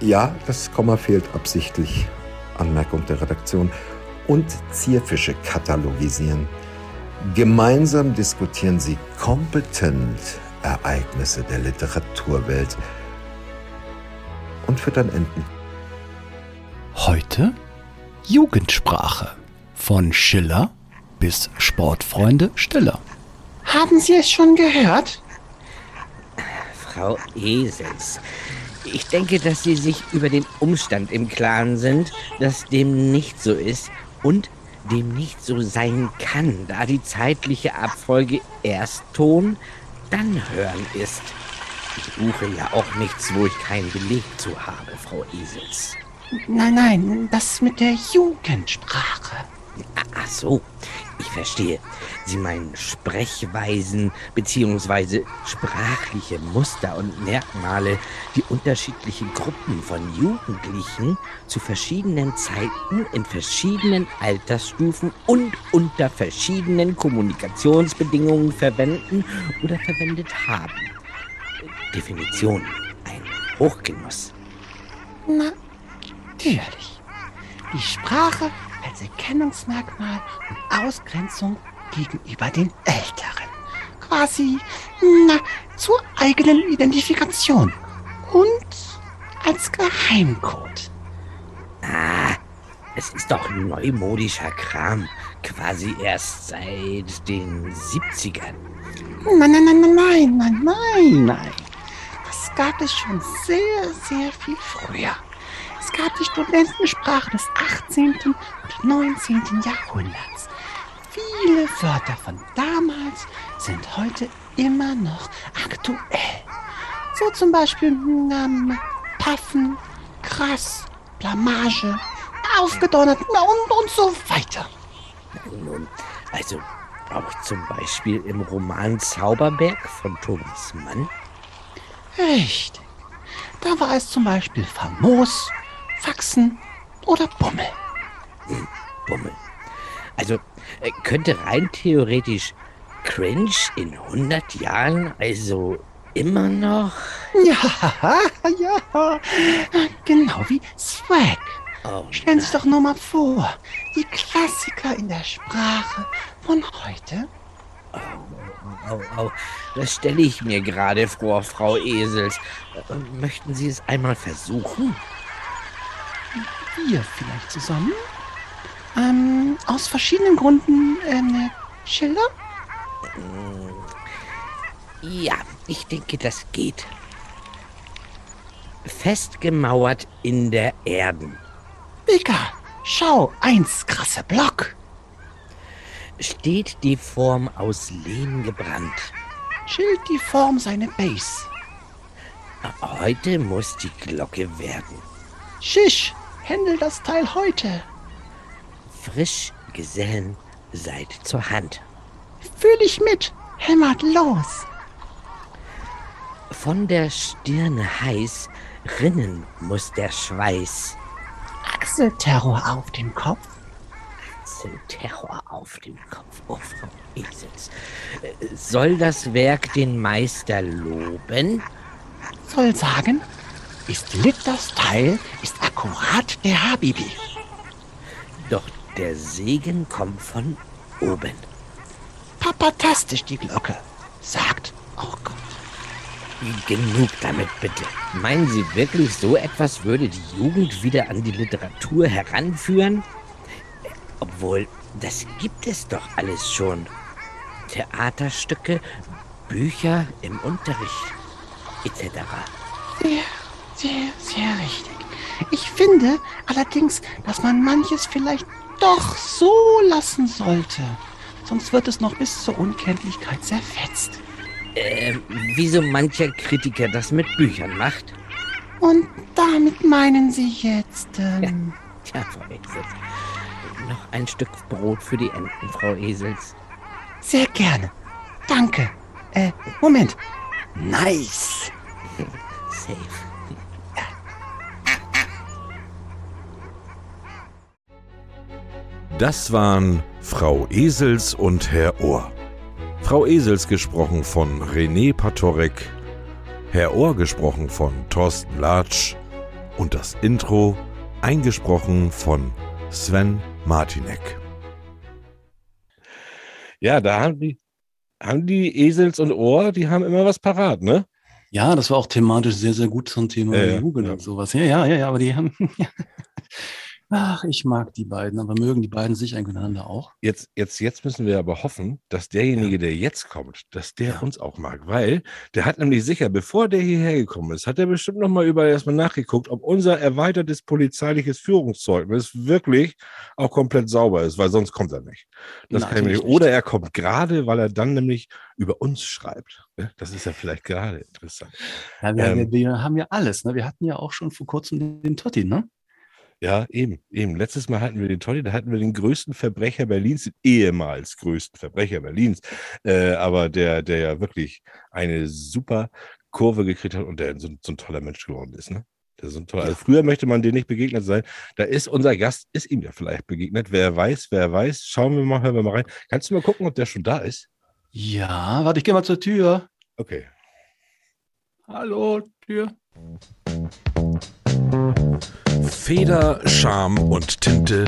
Ja, das Komma fehlt absichtlich. Anmerkung der Redaktion. Und Zierfische katalogisieren. Gemeinsam diskutieren sie kompetent Ereignisse der Literaturwelt und füttern Enten. Heute Jugendsprache. Von Schiller bis Sportfreunde Stiller. Haben Sie es schon gehört? Frau Esels, ich denke, dass Sie sich über den Umstand im Klaren sind, dass dem nicht so ist und dem nicht so sein kann, da die zeitliche Abfolge erst Ton, dann Hören ist. Ich suche ja auch nichts, wo ich keinen Beleg zu habe, Frau Esels. Nein, nein, das mit der Jugendsprache. Ah, Ach so, ich verstehe. Sie meinen Sprechweisen bzw. sprachliche Muster und Merkmale, die unterschiedliche Gruppen von Jugendlichen zu verschiedenen Zeiten in verschiedenen Altersstufen und unter verschiedenen Kommunikationsbedingungen verwenden oder verwendet haben. Definition. Ein Hochgenuss. Natürlich. Die Sprache als Erkennungsmerkmal und Ausgrenzung gegenüber den Älteren. Quasi, na, zur eigenen Identifikation. Und als Geheimcode. Ah, es ist doch neumodischer Kram. Quasi erst seit den 70ern. Nein, nein, nein, nein, nein, nein, nein, gab es schon sehr, sehr viel früher. Es gab die Studentensprache des 18. und 19. Jahrhunderts. Viele Wörter von damals sind heute immer noch aktuell. So zum Beispiel Name, Paffen, Krass, Blamage, Aufgedonnert und, und so weiter. Nun, also auch zum Beispiel im Roman Zauberberg von Thomas Mann. Richtig. Da war es zum Beispiel famos, Faxen oder Bummel. Bummel. Also äh, könnte rein theoretisch Cringe in 100 Jahren also immer noch. Ja, ja. Genau wie Swag. Oh, Stellen Sie sich doch nur mal vor, die Klassiker in der Sprache von heute. Au, au, das stelle ich mir gerade vor, Frau Esels. Äh, Möchten Sie es einmal versuchen? Wir vielleicht zusammen? Ähm, aus verschiedenen Gründen, ähm, Schilder? Ja, ich denke, das geht. Festgemauert in der Erden Mika, schau, eins krasse Block. Steht die Form aus Lehm gebrannt. Schild die Form seine Base. Heute muss die Glocke werden. Schisch, händel das Teil heute. Frisch, Gesellen, seid zur Hand. Fühl dich mit, hämmert los. Von der Stirne heiß rinnen muss der Schweiß. Achselterror auf dem Kopf. Terror auf dem Kopf. Oh, Frau Esels. Soll das Werk den Meister loben? Soll sagen, ist lit das Teil, ist akkurat der Habibi. Doch der Segen kommt von oben. Papatastisch die Glocke. Sagt, oh Gott. Genug damit bitte. Meinen Sie wirklich, so etwas würde die Jugend wieder an die Literatur heranführen? Obwohl, das gibt es doch alles schon. Theaterstücke, Bücher im Unterricht, etc. Sehr, sehr, sehr richtig. Ich finde allerdings, dass man manches vielleicht doch so lassen sollte. Sonst wird es noch bis zur Unkenntlichkeit zerfetzt. Äh, wie so mancher Kritiker das mit Büchern macht. Und damit meinen Sie jetzt, ähm, Tja, Frau Esels. Noch ein Stück Brot für die Enten, Frau Esels. sehr gerne. Danke. Äh, Moment. Nice. Safe. Das waren Frau Esels und Herr Ohr. Frau Esels gesprochen von René Patorek, Herr Ohr gesprochen von Thorsten Latsch und das Intro eingesprochen von Sven Martinek. Ja, da haben die, haben die Esels und Ohr, die haben immer was parat, ne? Ja, das war auch thematisch sehr, sehr gut zum Thema ja, Jugend ja. und sowas. Ja, ja, ja, ja, aber die haben. Ach, ich mag die beiden, aber mögen die beiden sich einander auch? Jetzt, jetzt, jetzt müssen wir aber hoffen, dass derjenige, der jetzt kommt, dass der Ja. uns auch mag, weil der hat nämlich sicher, bevor der hierher gekommen ist, hat er bestimmt noch mal überall erstmal nachgeguckt, ob unser erweitertes polizeiliches Führungszeugnis wirklich auch komplett sauber ist, weil sonst kommt er nicht. Das Na, kann ich nicht. Oder er kommt gerade, weil er dann nämlich über uns schreibt. ne? Das ist ja vielleicht gerade interessant. Ja, wir, Ähm. wir, wir haben ja alles. Ne? Wir hatten ja auch schon vor kurzem den, den Totti, ne? Ja, eben, eben. Letztes Mal hatten wir den Tolli, da hatten wir den größten Verbrecher Berlins, den ehemals größten Verbrecher Berlins, äh, aber der, der ja wirklich eine super Kurve gekriegt hat und der so, so ein toller Mensch geworden ist, ne? Der ist so ein toller. Also früher möchte man dem nicht begegnet sein. Da ist unser Gast, ist ihm ja vielleicht begegnet. Wer weiß, wer weiß. Schauen wir mal, hören wir mal rein. Kannst du mal gucken, ob der schon da ist? Ja, warte, ich gehe mal zur Tür. Okay. Hallo, Tür. Feder, Charme und Tinte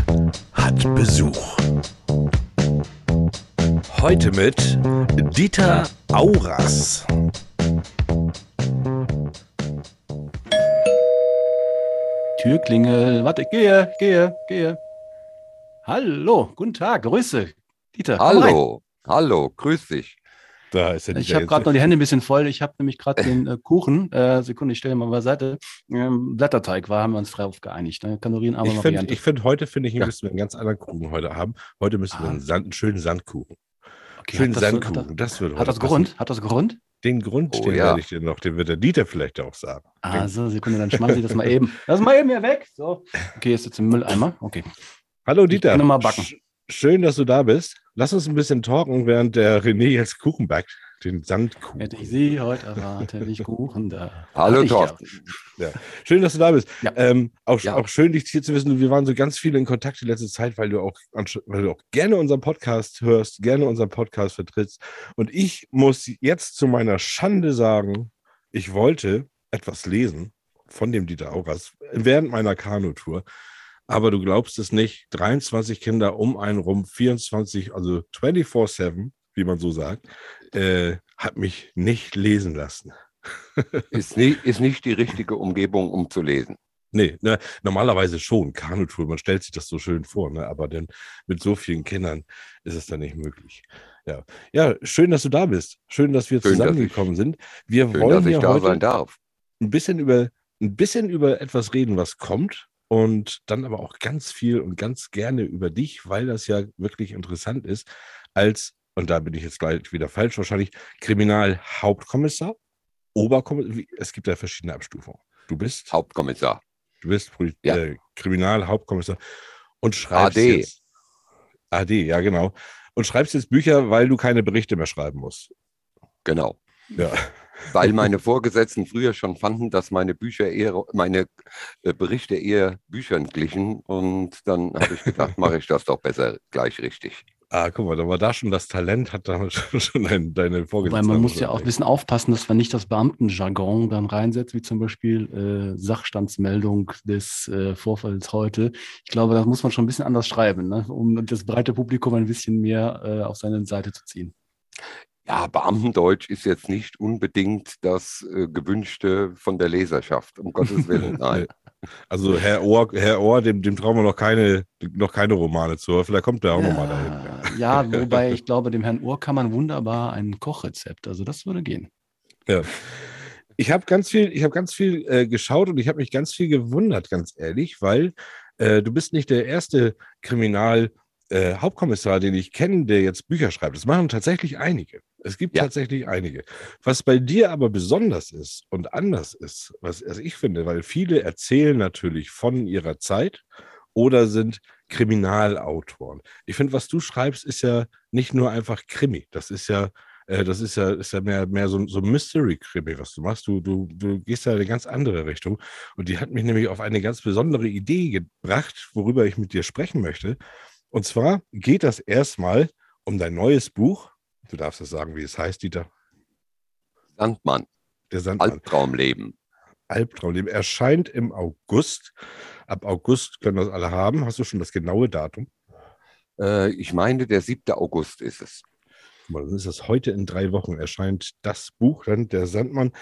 hat Besuch. Heute mit Dieter Auras. Türklingel. Warte, gehe, gehe, gehe. Hallo, guten Tag, Grüße. Dieter, komm rein. Hallo, hallo, grüß dich. Da ist ja Ich dieser habe gerade noch die Hände ein bisschen voll. Ich habe nämlich gerade den äh, Kuchen, äh, Sekunde, ich stelle mal beiseite. Ähm, Blätterteig war, haben wir uns drauf geeinigt. Ne? Kalorienarme Ich finde, Variante. ich find, heute finde ich, Ja. müssen wir einen ganz anderen Kuchen heute haben. Heute müssen wir Ah. einen, Sand, einen schönen Sandkuchen. Okay, schönen das, Sandkuchen. Hat das das, hat das Grund? Hat das Grund? Den Grund, Oh, den ja. werde ich dir noch, den wird der Dieter vielleicht auch sagen. Den- Also, Sekunde, dann schmeiße ich das mal eben. Lass mal eben hier weg. So. Okay, ist jetzt im Mülleimer. Okay. Hallo Dieter. kann noch mal backen. Sch- Schön, dass du da bist. Lass uns ein bisschen talken, während der René jetzt Kuchen backt. Den Sandkuchen. Hätte ich Sie heute erwartet, nicht Kuchen da. Hallo, ich ja. Schön, dass du da bist. Ja. Ähm, auch, Ja. auch schön, dich hier zu wissen. Wir waren so ganz viel in Kontakt die letzte Zeit, weil du auch, weil du auch gerne unseren Podcast hörst, gerne unseren Podcast vertrittst. Und ich muss jetzt zu meiner Schande sagen, ich wollte etwas lesen von dem Dieter Auras während meiner Kanutour. Aber du glaubst es nicht, 23 Kinder um einen rum, 24, also 24-7, wie man so sagt, äh, hat mich nicht lesen lassen. Ist, nie, ist nicht die richtige Umgebung, um zu lesen. Nee, ne, normalerweise schon, Kanutour, man stellt sich das so schön vor, ne, aber dann mit so vielen Kindern ist es dann nicht möglich. Ja, ja schön, dass du da bist. Schön, dass wir Schön, dass zusammengekommen sind. Wir Schön, wollen dass ich ja da heute sein darf. ein bisschen über ein bisschen über etwas reden, was kommt und dann aber auch ganz viel und ganz gerne über dich, weil das ja wirklich interessant ist, als, und da bin ich jetzt gleich wieder falsch, wahrscheinlich Kriminalhauptkommissar, Oberkommissar, es gibt ja verschiedene Abstufungen. Du bist, Hauptkommissar. du bist Ja. äh, Kriminalhauptkommissar und schreibst AD. jetzt AD, ja genau. Und schreibst jetzt Bücher, weil du keine Berichte mehr schreiben musst. Genau. Ja. Weil meine Vorgesetzten früher schon fanden, dass meine Bücher eher, meine äh, Berichte eher Büchern glichen. Und dann habe ich gedacht, mache ich das doch besser gleich richtig. Ah, guck mal, da war da schon das Talent, hat da schon, schon dein, deine Vorgesetzte. Wobei man muss ja auch ein bisschen aufpassen, dass man nicht das Beamtenjargon dann reinsetzt, wie zum Beispiel äh, Sachstandsmeldung des äh, Vorfalls heute. Ich glaube, da muss man schon ein bisschen anders schreiben, ne? um das breite Publikum ein bisschen mehr äh, auf seine Seite zu ziehen. Ja, Beamtendeutsch ist jetzt nicht unbedingt das äh, Gewünschte von der Leserschaft, um Gottes Willen. Nein. Also Herr Ohr, Herr Ohr dem, dem trauen wir noch keine, noch keine Romane zu. aber Vielleicht kommt der auch noch mal dahin. Ja, ja, wobei ich glaube, dem Herrn Ohr kann man wunderbar ein Kochrezept, also das würde gehen. Ja. Ich habe ganz viel, ich habe ganz viel äh, geschaut und ich habe mich ganz viel gewundert, ganz ehrlich, weil äh, du bist nicht der erste Kriminal äh, Hauptkommissar, den ich kenne, der jetzt Bücher schreibt. Das machen tatsächlich einige. Es gibt Ja. tatsächlich einige. Was bei dir aber besonders ist und anders ist, was also ich finde, weil viele erzählen natürlich von ihrer Zeit oder sind Kriminalautoren. Ich finde, was du schreibst, ist ja nicht nur einfach Krimi. Das ist ja äh, das ist ja, ist ja mehr, mehr so, so Mystery-Krimi, was du machst. Du, du, du gehst ja in eine ganz andere Richtung. Und die hat mich nämlich auf eine ganz besondere Idee gebracht, worüber ich mit dir sprechen möchte. Und zwar geht das erstmal um dein neues Buch. Du darfst es sagen, wie es heißt, Dieter. Sandmann, Der Sandmann. Albtraumleben. Albtraumleben. Erscheint im August. Ab August können das alle haben. Hast du schon das genaue Datum? Äh, ich meine, der 7. August ist es. Guck mal, Dann ist das heute in drei Wochen erscheint das Buch, dann der Sandmann,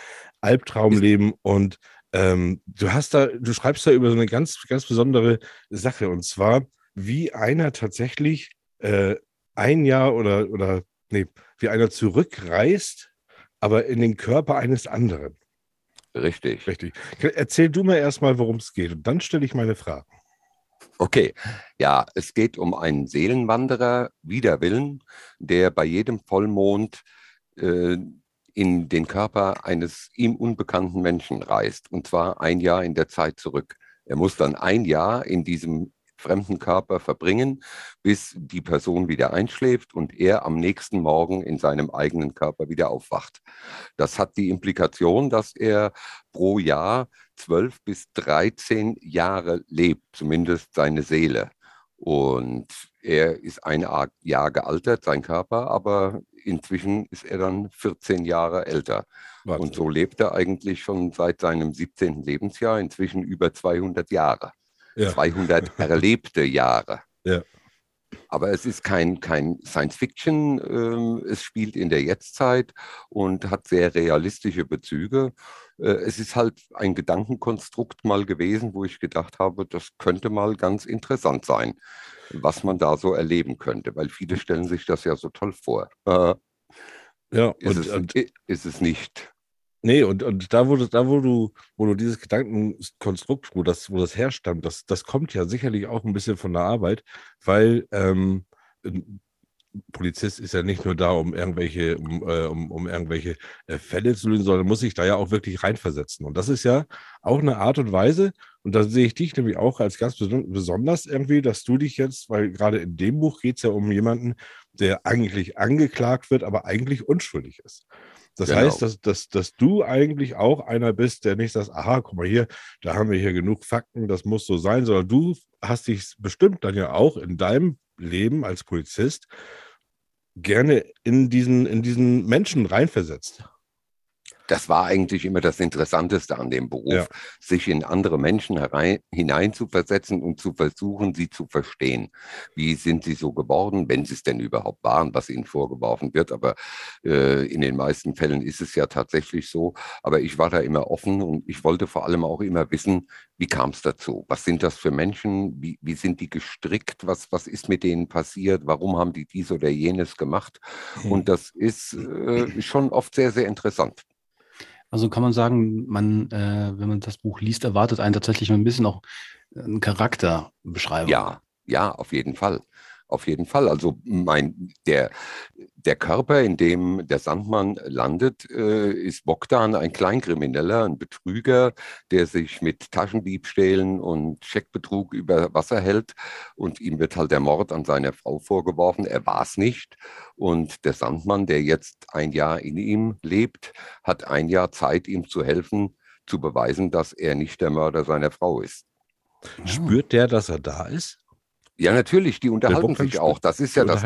Albtraumleben und ähm, du hast da, du schreibst da über so eine ganz, ganz besondere Sache und zwar, wie einer tatsächlich äh, ein Jahr oder, oder, nee, wie einer zurückreist, aber in den Körper eines anderen. Richtig. Richtig. Erzähl du mir erstmal, worum es geht und dann stelle ich meine Fragen. Okay, ja, es geht um einen Seelenwanderer wider Willen, der bei jedem Vollmond äh, in den Körper eines ihm unbekannten Menschen reist, und zwar ein Jahr in der Zeit zurück. Er muss dann ein Jahr in diesem fremden Körper verbringen, bis die Person wieder einschläft und er am nächsten Morgen in seinem eigenen Körper wieder aufwacht. Das hat die Implikation, dass er pro Jahr 12 bis 13 Jahre lebt, zumindest seine Seele. Und er ist ein Jahr gealtert, sein Körper, aber inzwischen ist er dann 14 Jahre älter. Wahnsinn. Und so lebt er eigentlich schon seit seinem 17. Lebensjahr, inzwischen über 200 Jahre. Ja. 200 erlebte Jahre. Ja. Aber es ist kein, kein Science Fiction, ähm, es spielt in der Jetztzeit und hat sehr realistische Bezüge. Äh, es ist halt ein Gedankenkonstrukt mal gewesen, wo ich gedacht habe, das könnte mal ganz interessant sein, was man da so erleben könnte, weil viele stellen sich das ja so toll vor. Äh, Ja, Ist, und, es, und ist es nicht. Nee, und, und da, wo du, da, wo du, wo du dieses Gedankenkonstrukt, wo das, wo das herstammt, das, das kommt ja sicherlich auch ein bisschen von der Arbeit, weil ähm, ein Polizist ist ja nicht nur da, um irgendwelche, um, äh, um, um irgendwelche äh, Fälle zu lösen, sondern muss sich da ja auch wirklich reinversetzen. Und das ist ja auch eine Art und Weise, und da sehe ich dich nämlich auch als ganz beson- besonders irgendwie, dass du dich jetzt, weil gerade in dem Buch geht es ja um jemanden, der eigentlich angeklagt wird, aber eigentlich unschuldig ist. Das Genau. heißt, dass, dass, dass du eigentlich auch einer bist, der nicht sagt, aha, guck mal hier, da haben wir hier genug Fakten, das muss so sein, sondern du hast dich bestimmt dann ja auch in deinem Leben als Polizist gerne in diesen, in diesen Menschen reinversetzt. Das war eigentlich immer das Interessanteste an dem Beruf, Ja. sich in andere Menschen herein, hineinzuversetzen und zu versuchen, sie zu verstehen. Wie sind sie so geworden, wenn sie es denn überhaupt waren, was ihnen vorgeworfen wird. Aber äh, in den meisten Fällen ist es ja tatsächlich so. Aber ich war da immer offen und ich wollte vor allem auch immer wissen, wie kam es dazu? Was sind das für Menschen? Wie, wie sind die gestrickt? Was, was ist mit denen passiert? Warum haben die dies oder jenes gemacht? Und das ist äh, schon oft sehr, sehr interessant. Also kann man sagen, man, äh, wenn man das Buch liest, erwartet einen tatsächlich ein bisschen auch eine Charakterbeschreibung. Ja, ja, auf jeden Fall. Auf jeden Fall. Also mein, der, der Körper, in dem der Sandmann landet, äh, ist Bogdan, ein Kleinkrimineller, ein Betrüger, der sich mit Taschendiebstählen und Scheckbetrug über Wasser hält. Und ihm wird halt der Mord an seiner Frau vorgeworfen. Er war es nicht. Und der Sandmann, der jetzt ein Jahr in ihm lebt, hat ein Jahr Zeit, ihm zu helfen, zu beweisen, dass er nicht der Mörder seiner Frau ist. Spürt der, dass er da ist? Ja, natürlich, die unterhalten sich auch. Das ist ja das.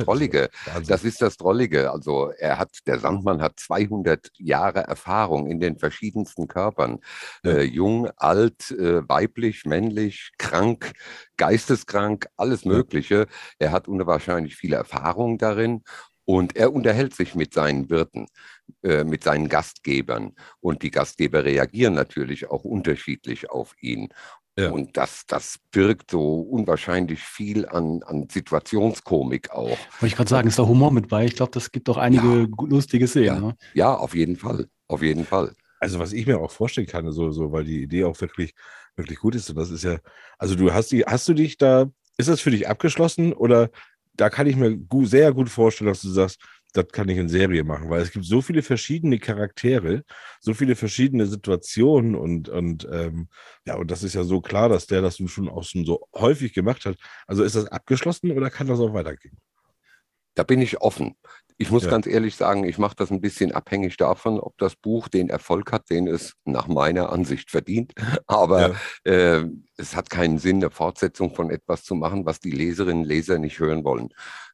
Wahnsinn. Das ist das Trollige. Also er hat, der Sandmann hat 200 Jahre Erfahrung in den verschiedensten Körpern. Ja. Äh, jung, alt, äh, weiblich, männlich, krank, geisteskrank, alles. Mögliche. Er hat unwahrscheinlich viele Erfahrung darin. Und er unterhält sich mit seinen Wirten, äh, mit seinen Gastgebern. Und die Gastgeber reagieren natürlich auch unterschiedlich auf ihn. Ja. Und das, das birgt so unwahrscheinlich viel an, an Situationskomik auch. Wollte ich gerade sagen, ist da Humor mit bei? Ich glaube, das gibt doch einige Ja. lustige Szenen. ne? Ja, auf jeden Fall. Auf jeden Fall. Also was ich mir auch vorstellen kann, so, so, weil die Idee auch wirklich, wirklich gut ist. Und das ist ja, also du hast die, hast du dich da, ist das für dich abgeschlossen oder da kann ich mir gu sehr gut vorstellen, dass du sagst, das kann ich in Serie machen, weil es gibt so viele verschiedene Charaktere, so viele verschiedene Situationen und, und ähm, ja, und das ist ja so klar, dass der das schon auch schon so häufig gemacht hat. Also ist das abgeschlossen oder kann das auch weitergehen? Da bin ich offen. Ich muss Ja. ganz ehrlich sagen, ich mache das ein bisschen abhängig davon, ob das Buch den Erfolg hat, den es nach meiner Ansicht verdient. Aber äh, es hat keinen Sinn, eine Fortsetzung von etwas zu machen, was die Leserinnen und Leser nicht hören wollen.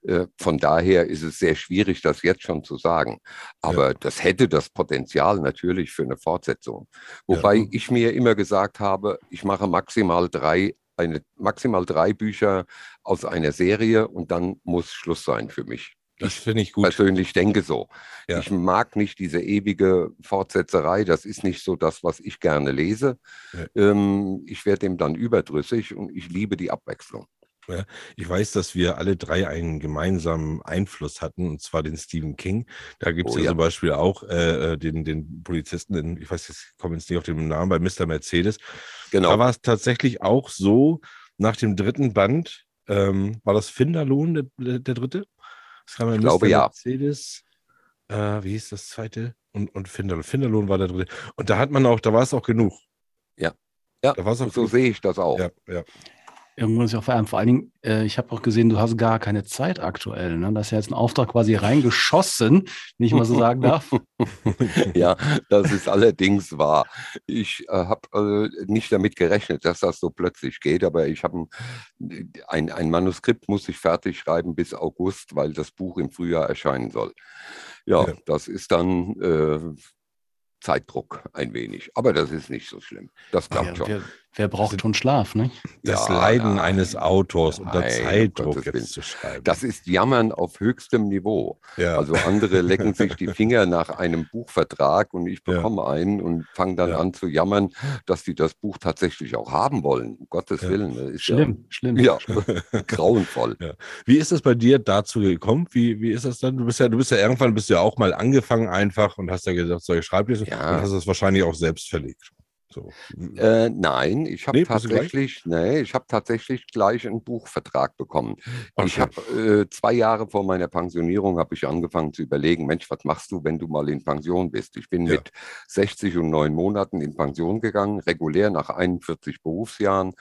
Äh, von daher ist es sehr schwierig, das jetzt schon zu sagen. Aber das hätte das Potenzial natürlich für eine Fortsetzung. Wobei Ja. ich mir immer gesagt habe, ich mache maximal drei eine, maximal drei Bücher aus einer Serie und dann muss Schluss sein für mich. Das finde ich gut. persönlich denke so. Ja. Ich mag nicht diese ewige Fortsetzerei. Das ist nicht so das, was ich gerne lese. Ähm, ich werde dem dann überdrüssig und ich liebe die Abwechslung. Ich weiß, dass wir alle drei einen gemeinsamen Einfluss hatten, und zwar den Stephen King. Da gibt es Oh ja, ja. zum Beispiel auch äh, den, den Polizisten, in, ich weiß jetzt, ich komme jetzt nicht auf den Namen, bei Mr. Mercedes. Da Genau. war es tatsächlich auch so, nach dem dritten Band, ähm, war das Finderlohn der, der, dritte? Das kam ja Ich glaube, ja. Mercedes, äh, wie hieß das zweite? Und, und Finderlohn. Finderlohn war der dritte. Und da hat man auch, da war es auch genug. Ja, Da war es auch so genug. sehe ich das auch. Ja, ja. Irgendwann ist ja auch vor allem, vor allen Dingen, äh, ich habe auch gesehen, du hast gar keine Zeit aktuell. Ne? Da ist ja jetzt ein Auftrag quasi reingeschossen, wenn ich mal so sagen darf. Ja, das ist allerdings wahr. Ich äh, habe äh, nicht damit gerechnet, dass das so plötzlich geht, aber ich habe ein, ein, ein Manuskript muss ich fertig schreiben bis August, weil das Buch im Frühjahr erscheinen soll. Ja, Ja. das ist dann äh, Zeitdruck ein wenig, aber das ist nicht so schlimm. Das klappt Ja, schon. wir, Wer braucht schon Schlaf, ne? Das Ja, Leiden nein. eines Autors unter Nein, um Zeitdruck Willen. jetzt zu schreiben. Das ist Jammern auf höchstem Niveau. ja. Also andere lecken sich die Finger nach einem Buchvertrag und ich Ja. bekomme einen und fange dann Ja. an zu jammern, dass die das Buch tatsächlich auch haben wollen. Um Gottes Ja. Willen. Das ist Schlimm, schlimm. Ja, ja grauenvoll. Wie ist es bei dir dazu gekommen? Wie, wie ist das dann? Du bist ja, du bist ja irgendwann bist du ja auch mal angefangen einfach und hast ja gesagt, so ich schreibe Ja. und hast es wahrscheinlich auch selbst verlegt. So. Äh, nein, ich habe Nee, tatsächlich, nee, ich habe tatsächlich gleich einen Buchvertrag bekommen. Ach, ich habe äh, zwei Jahre vor meiner Pensionierung habe ich angefangen zu überlegen, Mensch, was machst du, wenn du mal in Pension bist? Ich bin Ja. mit 60 und neun Monaten in Pension gegangen, regulär nach 41 Berufsjahren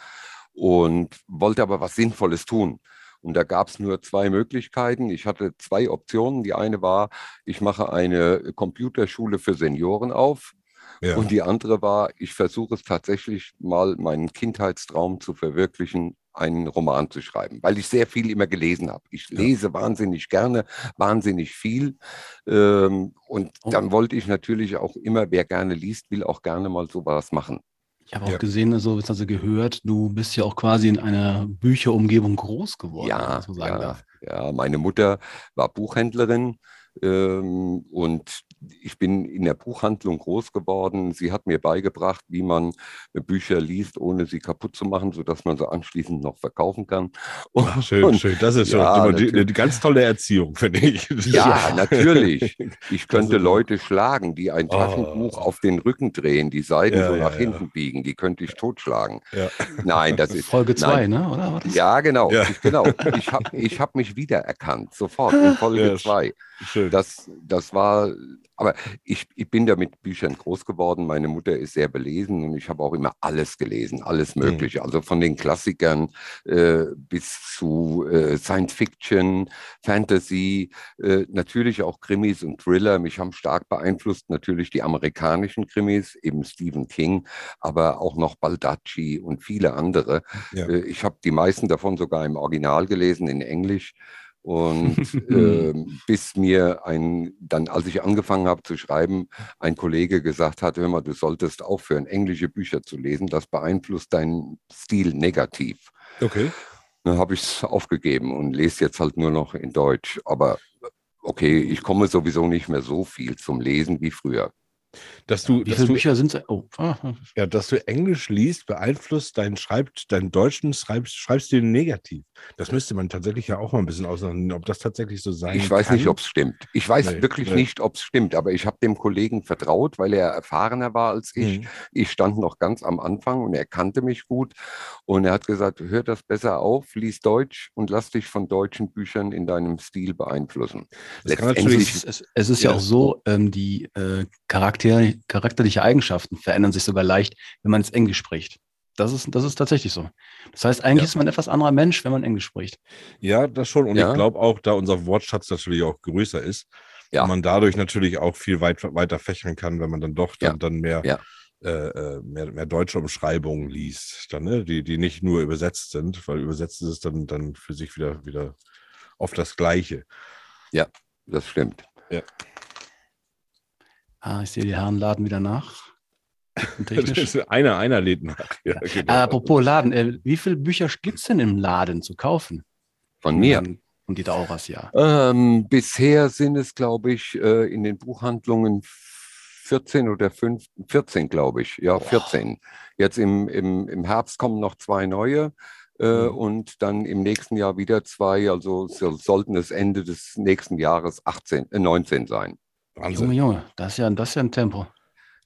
und wollte aber was Sinnvolles tun. Und da gab es nur zwei Möglichkeiten. Ich hatte zwei Optionen. Die eine war, ich mache eine Computerschule für Senioren auf. Ja. Und die andere war, ich versuche es tatsächlich mal, meinen Kindheitstraum zu verwirklichen, einen Roman zu schreiben, weil ich sehr viel immer gelesen habe. Ich Ja. lese wahnsinnig gerne, wahnsinnig viel. Ähm, und Oh. dann wollte ich natürlich auch immer, wer gerne liest, will auch gerne mal sowas machen. Ich habe auch Ja. gesehen, also also gehört, du bist ja auch quasi in einer Bücherumgebung groß geworden, Ja, so sagen ja, darf. ja, meine Mutter war Buchhändlerin ähm, und ich bin in der Buchhandlung groß geworden. Sie hat mir beigebracht, wie man Bücher liest, ohne sie kaputt zu machen, sodass man sie anschließend noch verkaufen kann. Ach, schön, Und- schön. Das ist schon Ja, natürlich. eine ganz tolle Erziehung, finde ich. Ja, natürlich. Ich könnte Also- Leute schlagen, die ein Oh. Taschenbuch auf den Rücken drehen, die Seiten Ja, so ja, nach ja. hinten biegen. Die könnte ich totschlagen. Ja. Nein, das ist Folge 2, nein. ne? Oder war das? Ja, genau. Ja. Ich, genau. Ich habe ich hab mich wiedererkannt, sofort in Folge Ja, 2. Schön. Das, das war, aber ich, ich bin da mit Büchern groß geworden. Meine Mutter ist sehr belesen und ich habe auch immer alles gelesen, alles Mhm. Mögliche. Also von den Klassikern äh, bis zu äh, Science Fiction, Fantasy, äh, natürlich auch Krimis und Thriller. Mich haben stark beeinflusst natürlich die amerikanischen Krimis, eben Stephen King, aber auch noch Baldacci und viele andere. Ja. Äh, ich habe die meisten davon sogar im Original gelesen, in Englisch. Und ähm, bis mir ein, dann als ich angefangen habe zu schreiben, ein Kollege gesagt hat, hör mal, du solltest aufhören, englische Bücher zu lesen, das beeinflusst deinen Stil negativ. Okay. Dann habe ich es aufgegeben und lese jetzt halt nur noch in Deutsch. Aber okay, ich komme sowieso nicht mehr so viel zum Lesen wie früher. Dass du, Wie dass viele du, Bücher sind es? Oh, ah, ja, dass du Englisch liest, beeinflusst deinen schreibt, deinen Deutschen schreibst, schreibst du negativ. Das müsste man tatsächlich ja auch mal ein bisschen auseinandernehmen, ob das tatsächlich so sein Ich weiß kann. nicht, ob es stimmt. Ich weiß Nee, wirklich nee. nicht, ob es stimmt, aber ich habe dem Kollegen vertraut, weil er erfahrener war als ich. Mhm. Ich stand noch ganz am Anfang und er kannte mich gut. Und er hat gesagt, hör das besser auf, lies Deutsch und lass dich von deutschen Büchern in deinem Stil beeinflussen. Das Letztendlich- es, es ist ja, Ja. auch so, ähm, die äh, Charakter, charakterliche Eigenschaften verändern sich sogar leicht, wenn man es Englisch spricht. Das ist, das ist tatsächlich so. Das heißt, eigentlich Ja. ist man ein etwas anderer Mensch, wenn man Englisch spricht. Ja, das schon. Und Ja. ich glaube auch, da unser Wortschatz natürlich auch größer ist, Ja. man dadurch natürlich auch viel weit, weiter fächern kann, wenn man dann doch dann, Ja. dann mehr, Ja. äh, äh, mehr, mehr deutsche Umschreibungen liest, dann, ne? die, die nicht nur übersetzt sind, weil übersetzt ist es dann, dann für sich wieder, wieder oft das Gleiche. Das stimmt. Ah, ich sehe, die Herren laden wieder nach. Einer, einer lädt nach. Ja, genau. Apropos Laden, äh, wie viele Bücher gibt es denn im Laden zu kaufen? Von mir. Und die Dauras, ja. Ähm, bisher sind es, glaube ich, äh, in den Buchhandlungen 14 oder 5, 14, glaube ich. Ja, 14. Jetzt im, im, im Herbst kommen noch zwei neue. Äh, Mhm. Und dann im nächsten Jahr wieder zwei, also so, sollten es Ende des nächsten Jahres 18, äh, 19 sein. Wahnsinn. Junge, Junge, das ist ja, das ist ja ein Tempo.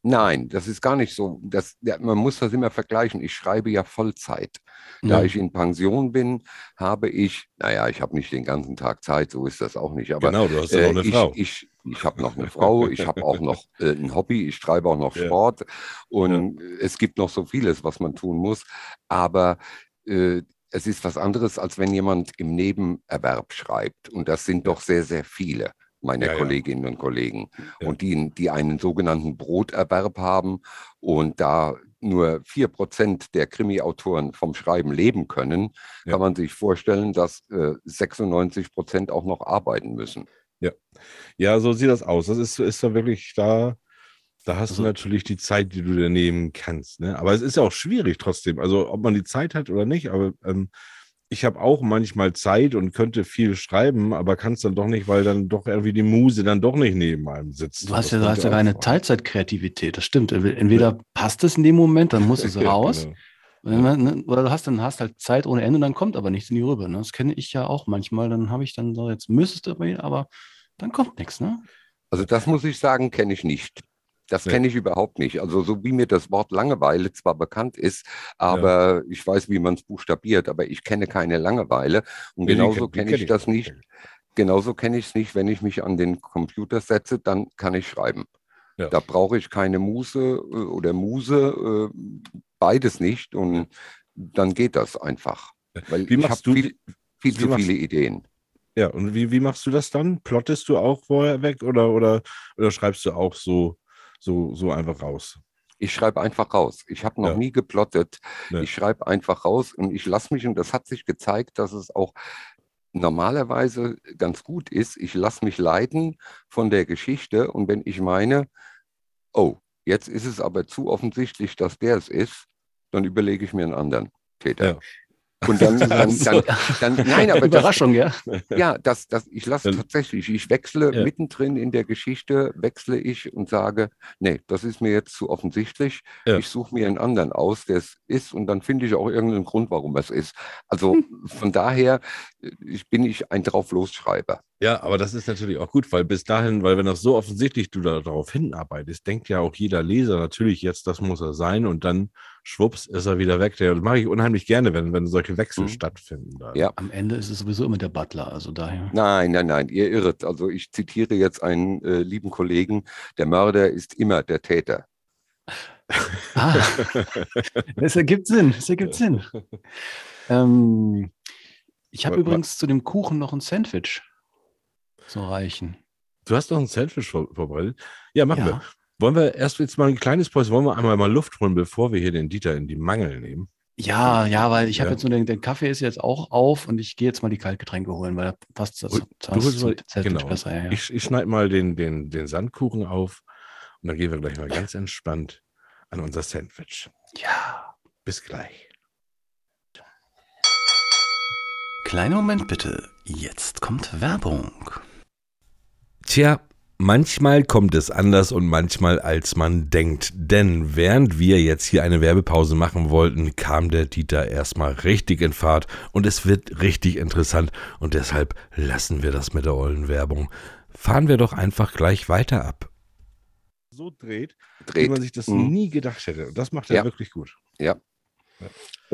Nein, das ist gar nicht so. Das, ja, man muss das immer vergleichen. Ich schreibe ja Vollzeit. Da Ja. ich in Pension bin, habe ich, naja, ich habe nicht den ganzen Tag Zeit, so ist das auch nicht. Aber genau, du hast ja äh, noch eine ich, Frau. ich, ich habe noch eine Frau, ich habe auch noch äh, ein Hobby, ich treibe auch noch Ja. Sport und es gibt noch so vieles, was man tun muss. Aber äh, es ist was anderes, als wenn jemand im Nebenerwerb schreibt. Und das sind doch sehr, sehr viele meiner Ja, ja. Kolleginnen und Kollegen. Ja. Und die, die einen sogenannten Broterwerb haben und da nur 4% der Krimi-Autoren vom Schreiben leben können, Ja. kann man sich vorstellen, dass äh, 96% auch noch arbeiten müssen. Ja, so sieht das aus. Das ist, ist da wirklich da. Da hast Also- du natürlich die Zeit, die du dir nehmen kannst. Ne? Aber es ist ja auch schwierig trotzdem. Also ob man die Zeit hat oder nicht. Aber ähm, ich habe auch manchmal Zeit und könnte viel schreiben, aber kann es dann doch nicht, weil dann doch irgendwie die Muse dann doch nicht neben einem sitzt. Du hast Das ja, du hast ja sein. Teilzeitkreativität, das stimmt. Entweder passt es in dem Moment, dann muss es Ja, raus. genau. Wenn man- ne, Oder du hast dann hast halt Zeit ohne Ende, dann kommt aber nichts in die Rübe. Ne? Das kenne ich ja auch manchmal. Dann habe ich dann so, jetzt müsstest du aber, aber dann kommt nichts. Ne? Also das muss ich sagen, kenne ich nicht. Das Nee. kenne ich überhaupt nicht. Also so wie mir das Wort Langeweile zwar bekannt ist, aber ich weiß, wie man es buchstabiert, aber ich kenne keine Langeweile. Und Nee, genauso kenn- kenne kenn ich das nicht. Genauso kenne ich es nicht, wenn ich mich an den Computer setze, dann kann ich schreiben. Ja. Da brauche ich keine Muse äh, oder Muse, äh, beides nicht und dann geht das einfach. Weil Wie ich machst habe du- viel, viel zu machst- viele Ideen. Ja, und wie, wie machst du das dann? Plottest du auch vorher weg oder, oder, oder schreibst du auch so, so, so einfach raus? Ich schreibe einfach raus. Ich habe noch Ja. nie geplottet. Nee. Ich schreibe einfach raus und ich lasse mich, und das hat sich gezeigt, dass es auch normalerweise ganz gut ist. Ich lasse mich leiten von der Geschichte und wenn ich meine, oh, jetzt ist es aber zu offensichtlich, dass der es ist, dann überlege ich mir einen anderen Täter. Ja. Und dann, dann, dann, dann, nein, aber das, Überraschung, ja. ja, das, das, ich lasse tatsächlich, ich wechsle Ja. mittendrin in der Geschichte, wechsle ich und sage, nee, das ist mir jetzt zu offensichtlich. Ja. Ich suche mir einen anderen aus, der es ist und dann finde ich auch irgendeinen Grund, warum es ist. Also von daher äh, ich, bin ich ein Drauflosschreiber. Ja, aber das ist natürlich auch gut, weil bis dahin, weil wenn das so offensichtlich du da darauf hinarbeitest, denkt ja auch jeder Leser natürlich jetzt, das muss er sein und dann schwupps ist er wieder weg. Das mache ich unheimlich gerne, wenn, wenn solche Wechsel Mhm. stattfinden. Da. Ja. Am Ende ist es sowieso immer der Butler, also daher. Nein, nein, nein, ihr irret. Also ich zitiere jetzt einen äh, lieben Kollegen, der Mörder ist immer der Täter. Ah, das ergibt Sinn, das ergibt Sinn. Ähm, ich habe übrigens zu dem Kuchen noch ein Sandwich zu reichen. Du hast doch ein Sandwich vor, vorbereitet. Ja, machen wir. Wollen wir erst jetzt mal ein kleines Päuschen, wollen wir einmal mal Luft holen, bevor wir hier den Dieter in die Mangel nehmen? Ja, ja, weil ich habe Ja. jetzt nur den, den Kaffee ist jetzt auch auf und ich gehe jetzt mal die Kaltgetränke holen, weil da passt das, das du Sandwich genau. besser. Ja, ja. Ich, ich schneide mal den, den, den Sandkuchen auf und dann gehen wir gleich mal ganz entspannt an unser Sandwich. ja. Bis gleich. Kleiner Moment bitte. Jetzt kommt Werbung. Tja, manchmal kommt es anders und manchmal als man denkt. Denn während wir jetzt hier eine Werbepause machen wollten, kam der Dieter erstmal richtig in Fahrt und es wird richtig interessant und deshalb lassen wir das mit der ollen Werbung. Fahren wir doch einfach gleich weiter ab. So dreht, wie Dreht. man sich das Mhm. nie gedacht hätte. Und das macht er Ja. wirklich gut. Ja.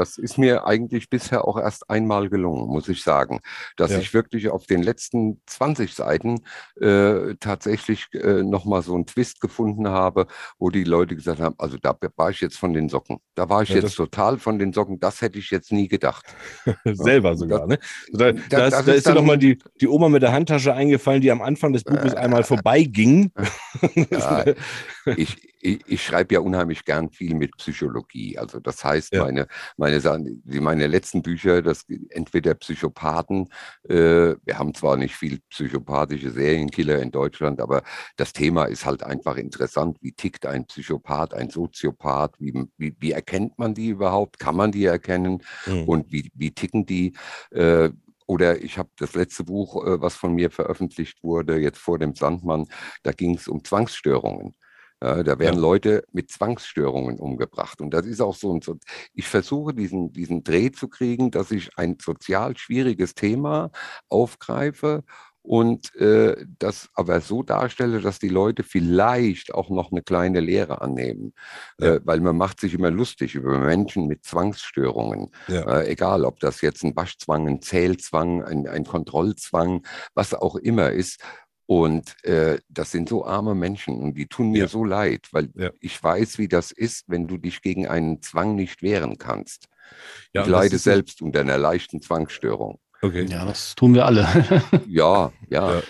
Das ist mir eigentlich bisher auch erst einmal gelungen, muss ich sagen, dass Ja. ich wirklich auf den letzten 20 Seiten äh, tatsächlich äh, nochmal so einen Twist gefunden habe, wo die Leute gesagt haben, also da war ich jetzt von den Socken. Da war ich Ja, jetzt das- total von den Socken. Das hätte ich jetzt nie gedacht. Selber sogar, ne? Da, da, das ist, da ist ist dir dann- doch mal die, die Oma mit der Handtasche eingefallen, die am Anfang des Buches einmal vorbeiging. Ja, ich, ich, ich schreibe ja unheimlich gern viel mit Psychologie. Also das heißt, Ja. meine, meine, Sachen- die- meine letzten Bücher, das entweder Psychopathen, äh, wir haben zwar nicht viel psychopathische Serienkiller in Deutschland, aber das Thema ist halt einfach interessant. Wie tickt ein Psychopath, ein Soziopath? Wie, wie, wie erkennt man die überhaupt? Kann man die erkennen? Mhm. und wie, wie ticken die? Äh, oder ich habe das letzte Buch, äh, was von mir veröffentlicht wurde, jetzt vor dem Sandmann, da ging es um Zwangsstörungen. Ja, da werden Ja. Leute mit Zwangsstörungen umgebracht. Und das ist auch so ein, so, ich versuche diesen, diesen Dreh zu kriegen, dass ich ein sozial schwieriges Thema aufgreife und äh, das aber so darstelle, dass die Leute vielleicht auch noch eine kleine Lehre annehmen. Ja. Äh, weil man macht sich immer lustig über Menschen mit Zwangsstörungen. Ja. Äh, egal, ob das jetzt ein Waschzwang, ein Zählzwang, ein, ein Kontrollzwang, was auch immer ist. Und äh, das sind so arme Menschen und die tun mir Ja. so leid, weil Ja. ich weiß, wie das ist, wenn du dich gegen einen Zwang nicht wehren kannst. Ja, ich leide selbst unter einer leichten Zwangsstörung. Okay. Ja, das tun wir alle. Ja, ja.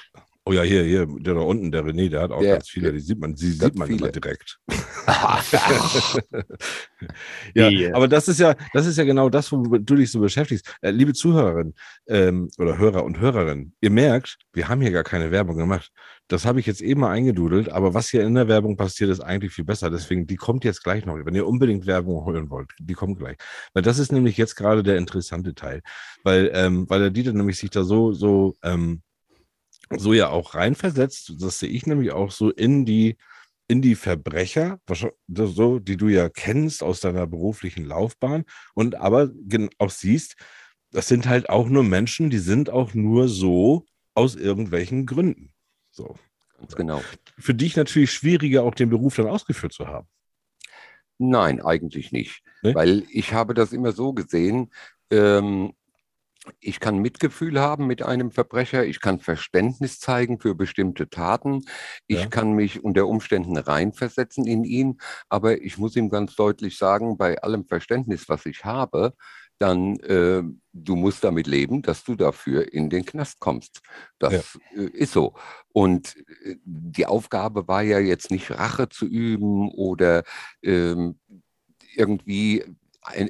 Oh ja, hier, hier, der da unten, der René, der hat auch Der- ganz viele, die sieht man, die sieht man immer viele. direkt. ja, Die- aber das ist ja, das ist ja genau das, womit du dich so beschäftigst. Äh, liebe Zuhörerinnen ähm, oder Hörer und Hörerinnen, ihr merkt, wir haben hier gar keine Werbung gemacht. Das habe ich jetzt eben mal eingedudelt, aber was hier in der Werbung passiert, ist eigentlich viel besser. Deswegen, die kommt jetzt gleich noch. Wenn ihr unbedingt Werbung hören wollt, die kommt gleich. Weil das ist nämlich jetzt gerade der interessante Teil. Weil, ähm, weil der Dieter nämlich sich da so, so, ähm, so ja auch reinversetzt, das sehe ich nämlich auch so in die, in die Verbrecher, so, die du ja kennst aus deiner beruflichen Laufbahn und aber auch siehst, das sind halt auch nur Menschen, die sind auch nur so aus irgendwelchen Gründen. So. Ganz genau. Für dich natürlich schwieriger, auch den Beruf dann ausgeführt zu haben. Nein, eigentlich nicht. Nee? Weil ich habe das immer so gesehen, ähm, ich kann Mitgefühl haben mit einem Verbrecher, ich kann Verständnis zeigen für bestimmte Taten, ich Ja. kann mich unter Umständen reinversetzen in ihn, aber ich muss ihm ganz deutlich sagen, bei allem Verständnis, was ich habe, dann äh, du musst damit leben, dass du dafür in den Knast kommst. Das äh, ist so. Und äh, die Aufgabe war ja jetzt nicht Rache zu üben oder ähm, irgendwie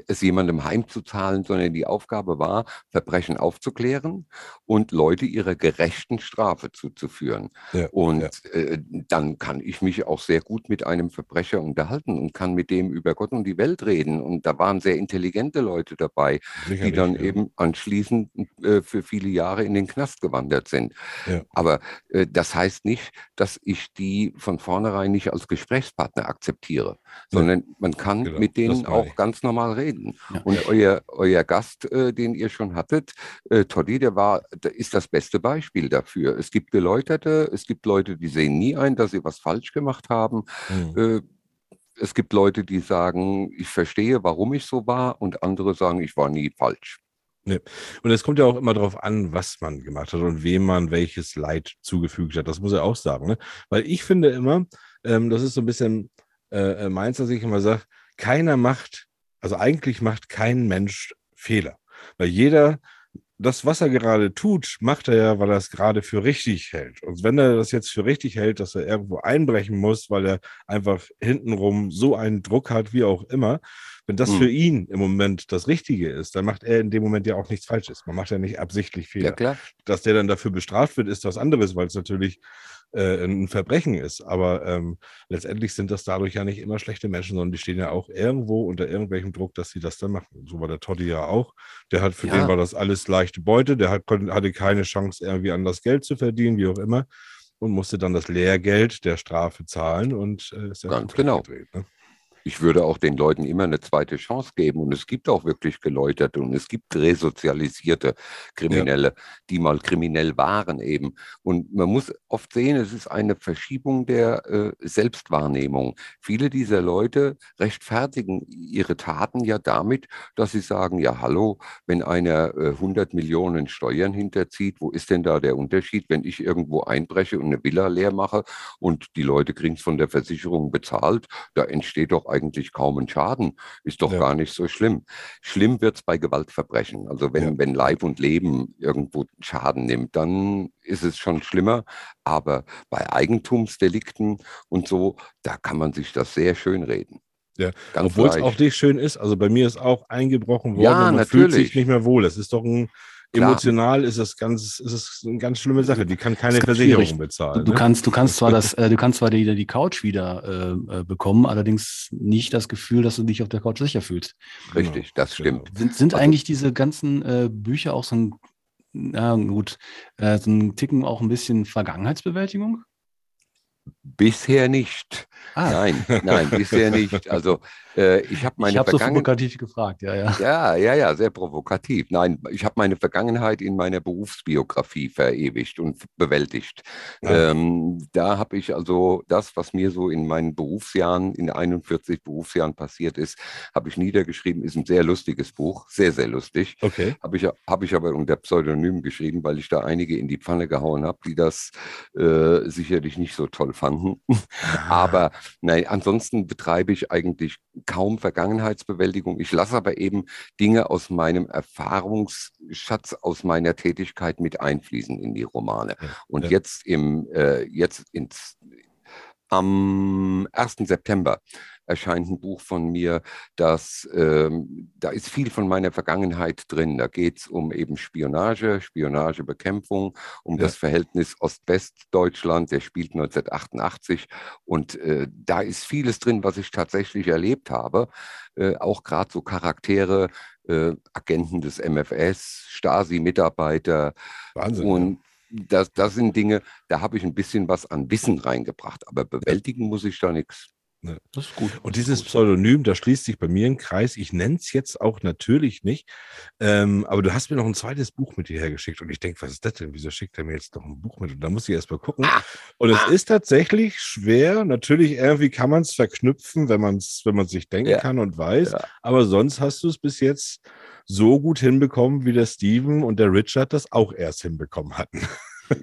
es jemandem heimzuzahlen, sondern die Aufgabe war, Verbrechen aufzuklären und Leute ihrer gerechten Strafe zuzuführen. Ja, und ja. äh, dann kann ich mich auch sehr gut mit einem Verbrecher unterhalten und kann mit dem über Gott und die Welt reden. Und da waren sehr intelligente Leute dabei, die Sicherlich, dann ja. eben anschließend äh, für viele Jahre in den Knast gewandert sind. Aber äh, das heißt nicht, dass ich die von vornherein nicht als Gesprächspartner akzeptiere, sondern man kann Genau, mit denen auch ganz normal reden. Ja. Und euer, euer Gast, äh, den ihr schon hattet, äh, Toddy, der war, der ist das beste Beispiel dafür. Es gibt Geläuterte, es gibt Leute, die sehen nie ein, dass sie was falsch gemacht haben. Mhm. Äh, es gibt Leute, die sagen, ich verstehe, warum ich so war, und andere sagen, ich war nie falsch. Und es kommt ja auch immer darauf an, was man gemacht hat und wem man welches Leid zugefügt hat. Das muss er auch sagen. Ne? Weil ich finde immer, ähm, das ist so ein bisschen äh, äh, meins, dass ich immer sage, keiner macht, also eigentlich macht kein Mensch Fehler. Weil jeder, das, was er gerade tut, macht er ja, weil er es gerade für richtig hält. Und wenn er das jetzt für richtig hält, dass er irgendwo einbrechen muss, weil er einfach hintenrum so einen Druck hat, wie auch immer, wenn das Hm. für ihn im Moment das Richtige ist, dann macht er in dem Moment ja auch nichts Falsches. Man macht ja nicht absichtlich Fehler. Ja, klar. Dass der dann dafür bestraft wird, ist was anderes, weil es natürlich äh, ein Verbrechen ist. Aber ähm, letztendlich sind das dadurch ja nicht immer schlechte Menschen, sondern die stehen ja auch irgendwo unter irgendwelchem Druck, dass sie das dann machen. So war der Toddy ja auch. Der hat für Ja. den war das alles leichte Beute. Der hat, konnte, hatte keine Chance, irgendwie an das Geld zu verdienen, wie auch immer. Und musste dann das Lehrgeld der Strafe zahlen und äh, ist ja Ganz genau. gedreht, ne? Ich würde auch den Leuten immer eine zweite Chance geben. Und es gibt auch wirklich Geläuterte und es gibt resozialisierte Kriminelle, die mal kriminell waren eben. Und man muss oft sehen, es ist eine Verschiebung der äh, Selbstwahrnehmung. Viele dieser Leute rechtfertigen ihre Taten ja damit, dass sie sagen, ja hallo, wenn einer äh, 100 Millionen Steuern hinterzieht, wo ist denn da der Unterschied, wenn ich irgendwo einbreche und eine Villa leer mache und die Leute kriegen es von der Versicherung bezahlt, da entsteht doch eigentlich kaum ein Schaden. Ist doch Ja. gar nicht so schlimm. Schlimm wird es bei Gewaltverbrechen. Also wenn, Ja. wenn Leib und Leben irgendwo Schaden nimmt, dann ist es schon schlimmer. Aber bei Eigentumsdelikten und so, da kann man sich das sehr schön reden. Ja, Obwohl es auch nicht schön ist. Also bei mir ist auch eingebrochen worden Ja, und man fühlt natürlich. sich nicht mehr wohl. Es ist doch ein, Klar. emotional ist es ganz, ist es eine ganz schlimme Sache. Die kann keine Versicherung schwierig. bezahlen. Du ne? kannst, du kannst zwar das, äh, du kannst zwar die, die Couch wieder äh, äh, bekommen, allerdings nicht das Gefühl, dass du dich auf der Couch sicher fühlst. Richtig, das Genau. stimmt. Sind, sind Also- eigentlich diese ganzen äh, Bücher auch so ein, na gut, äh, so ein Ticken auch ein bisschen Vergangenheitsbewältigung? Bisher nicht. Ah, Nein, nein, bisher nicht. Also äh, ich habe meine ich habe so Vergangenheit. provokativ gefragt, ja, ja. Ja, ja, ja, sehr provokativ. Nein, ich habe meine Vergangenheit in meiner Berufsbiografie verewigt und bewältigt. Ja. Ähm, da habe ich also das, was mir so in meinen Berufsjahren, in 41 Berufsjahren passiert ist, habe ich niedergeschrieben. Ist ein sehr lustiges Buch, sehr, sehr lustig. Okay. Habe ich, hab ich aber unter Pseudonym geschrieben, weil ich da einige in die Pfanne gehauen habe, die das äh, sicherlich nicht so toll fanden. Aber nein, ansonsten betreibe ich eigentlich kaum Vergangenheitsbewältigung. Ich lasse aber eben Dinge aus meinem Erfahrungsschatz, aus meiner Tätigkeit mit einfließen in die Romane. Und ja. jetzt im, äh, jetzt ins, am 1. September erscheint ein Buch von mir, das, ähm, da ist viel von meiner Vergangenheit drin. Da geht es um eben Spionage, Spionagebekämpfung, um Ja. das Verhältnis Ost-West-Deutschland, der spielt 1988 und äh, da ist vieles drin, was ich tatsächlich erlebt habe. Äh, auch gerade so Charaktere, äh, Agenten des MFS, Stasi-Mitarbeiter, Wahnsinn. und das, das sind Dinge, da habe ich ein bisschen was an Wissen reingebracht, aber bewältigen muss ich da nichts. Das ist gut. Und dieses Pseudonym, da schließt sich bei mir ein Kreis. Ich nenne es jetzt auch natürlich nicht. Ähm, aber du hast mir noch ein zweites Buch mit hierher geschickt. Und ich denke, was ist das denn? Wieso schickt er mir jetzt noch ein Buch mit? Und da muss ich erst mal gucken. Und es ist tatsächlich schwer. Natürlich, irgendwie kann man es verknüpfen, wenn man es wenn man's sich denken Ja. kann und weiß. Ja. Aber sonst hast du es bis jetzt so gut hinbekommen, wie der Steven und der Richard das auch erst hinbekommen hatten.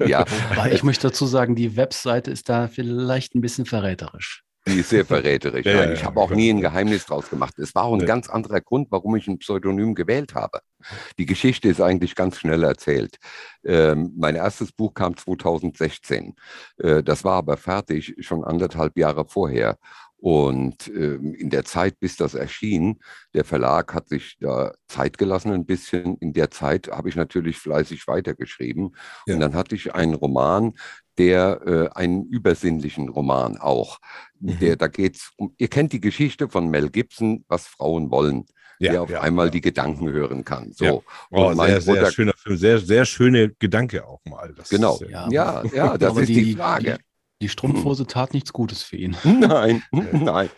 Ja, Aber ich möchte dazu sagen, die Webseite ist da vielleicht ein bisschen verräterisch. die ist sehr verräterisch. Ja, Nein, ja, ich habe auch nie ein Geheimnis draus gemacht. Es war auch ein Ja. ganz anderer Grund, warum ich ein Pseudonym gewählt habe. Die Geschichte ist eigentlich ganz schnell erzählt. Ähm, mein erstes Buch kam 2016. Äh, das war aber fertig schon anderthalb Jahre vorher. Und ähm, in der Zeit, bis das erschien, der Verlag hat sich da Zeit gelassen ein bisschen. In der Zeit habe ich natürlich fleißig weitergeschrieben. Ja. Und dann hatte ich einen Roman, der äh, einen übersinnlichen Roman auch. Mhm. Der, da geht's um, ihr kennt die Geschichte von Mel Gibson, was Frauen wollen, der auf einmal ja. die Gedanken hören kann. So. Ja. Oh, sehr, sehr schöner Film. Sehr, sehr schöne Gedanke auch mal. Das Genau. Ist, äh, Ja, Ja, ja, das ist die, Frage. Die, die Strumpfhose tat nichts Gutes für ihn. Nein, nein.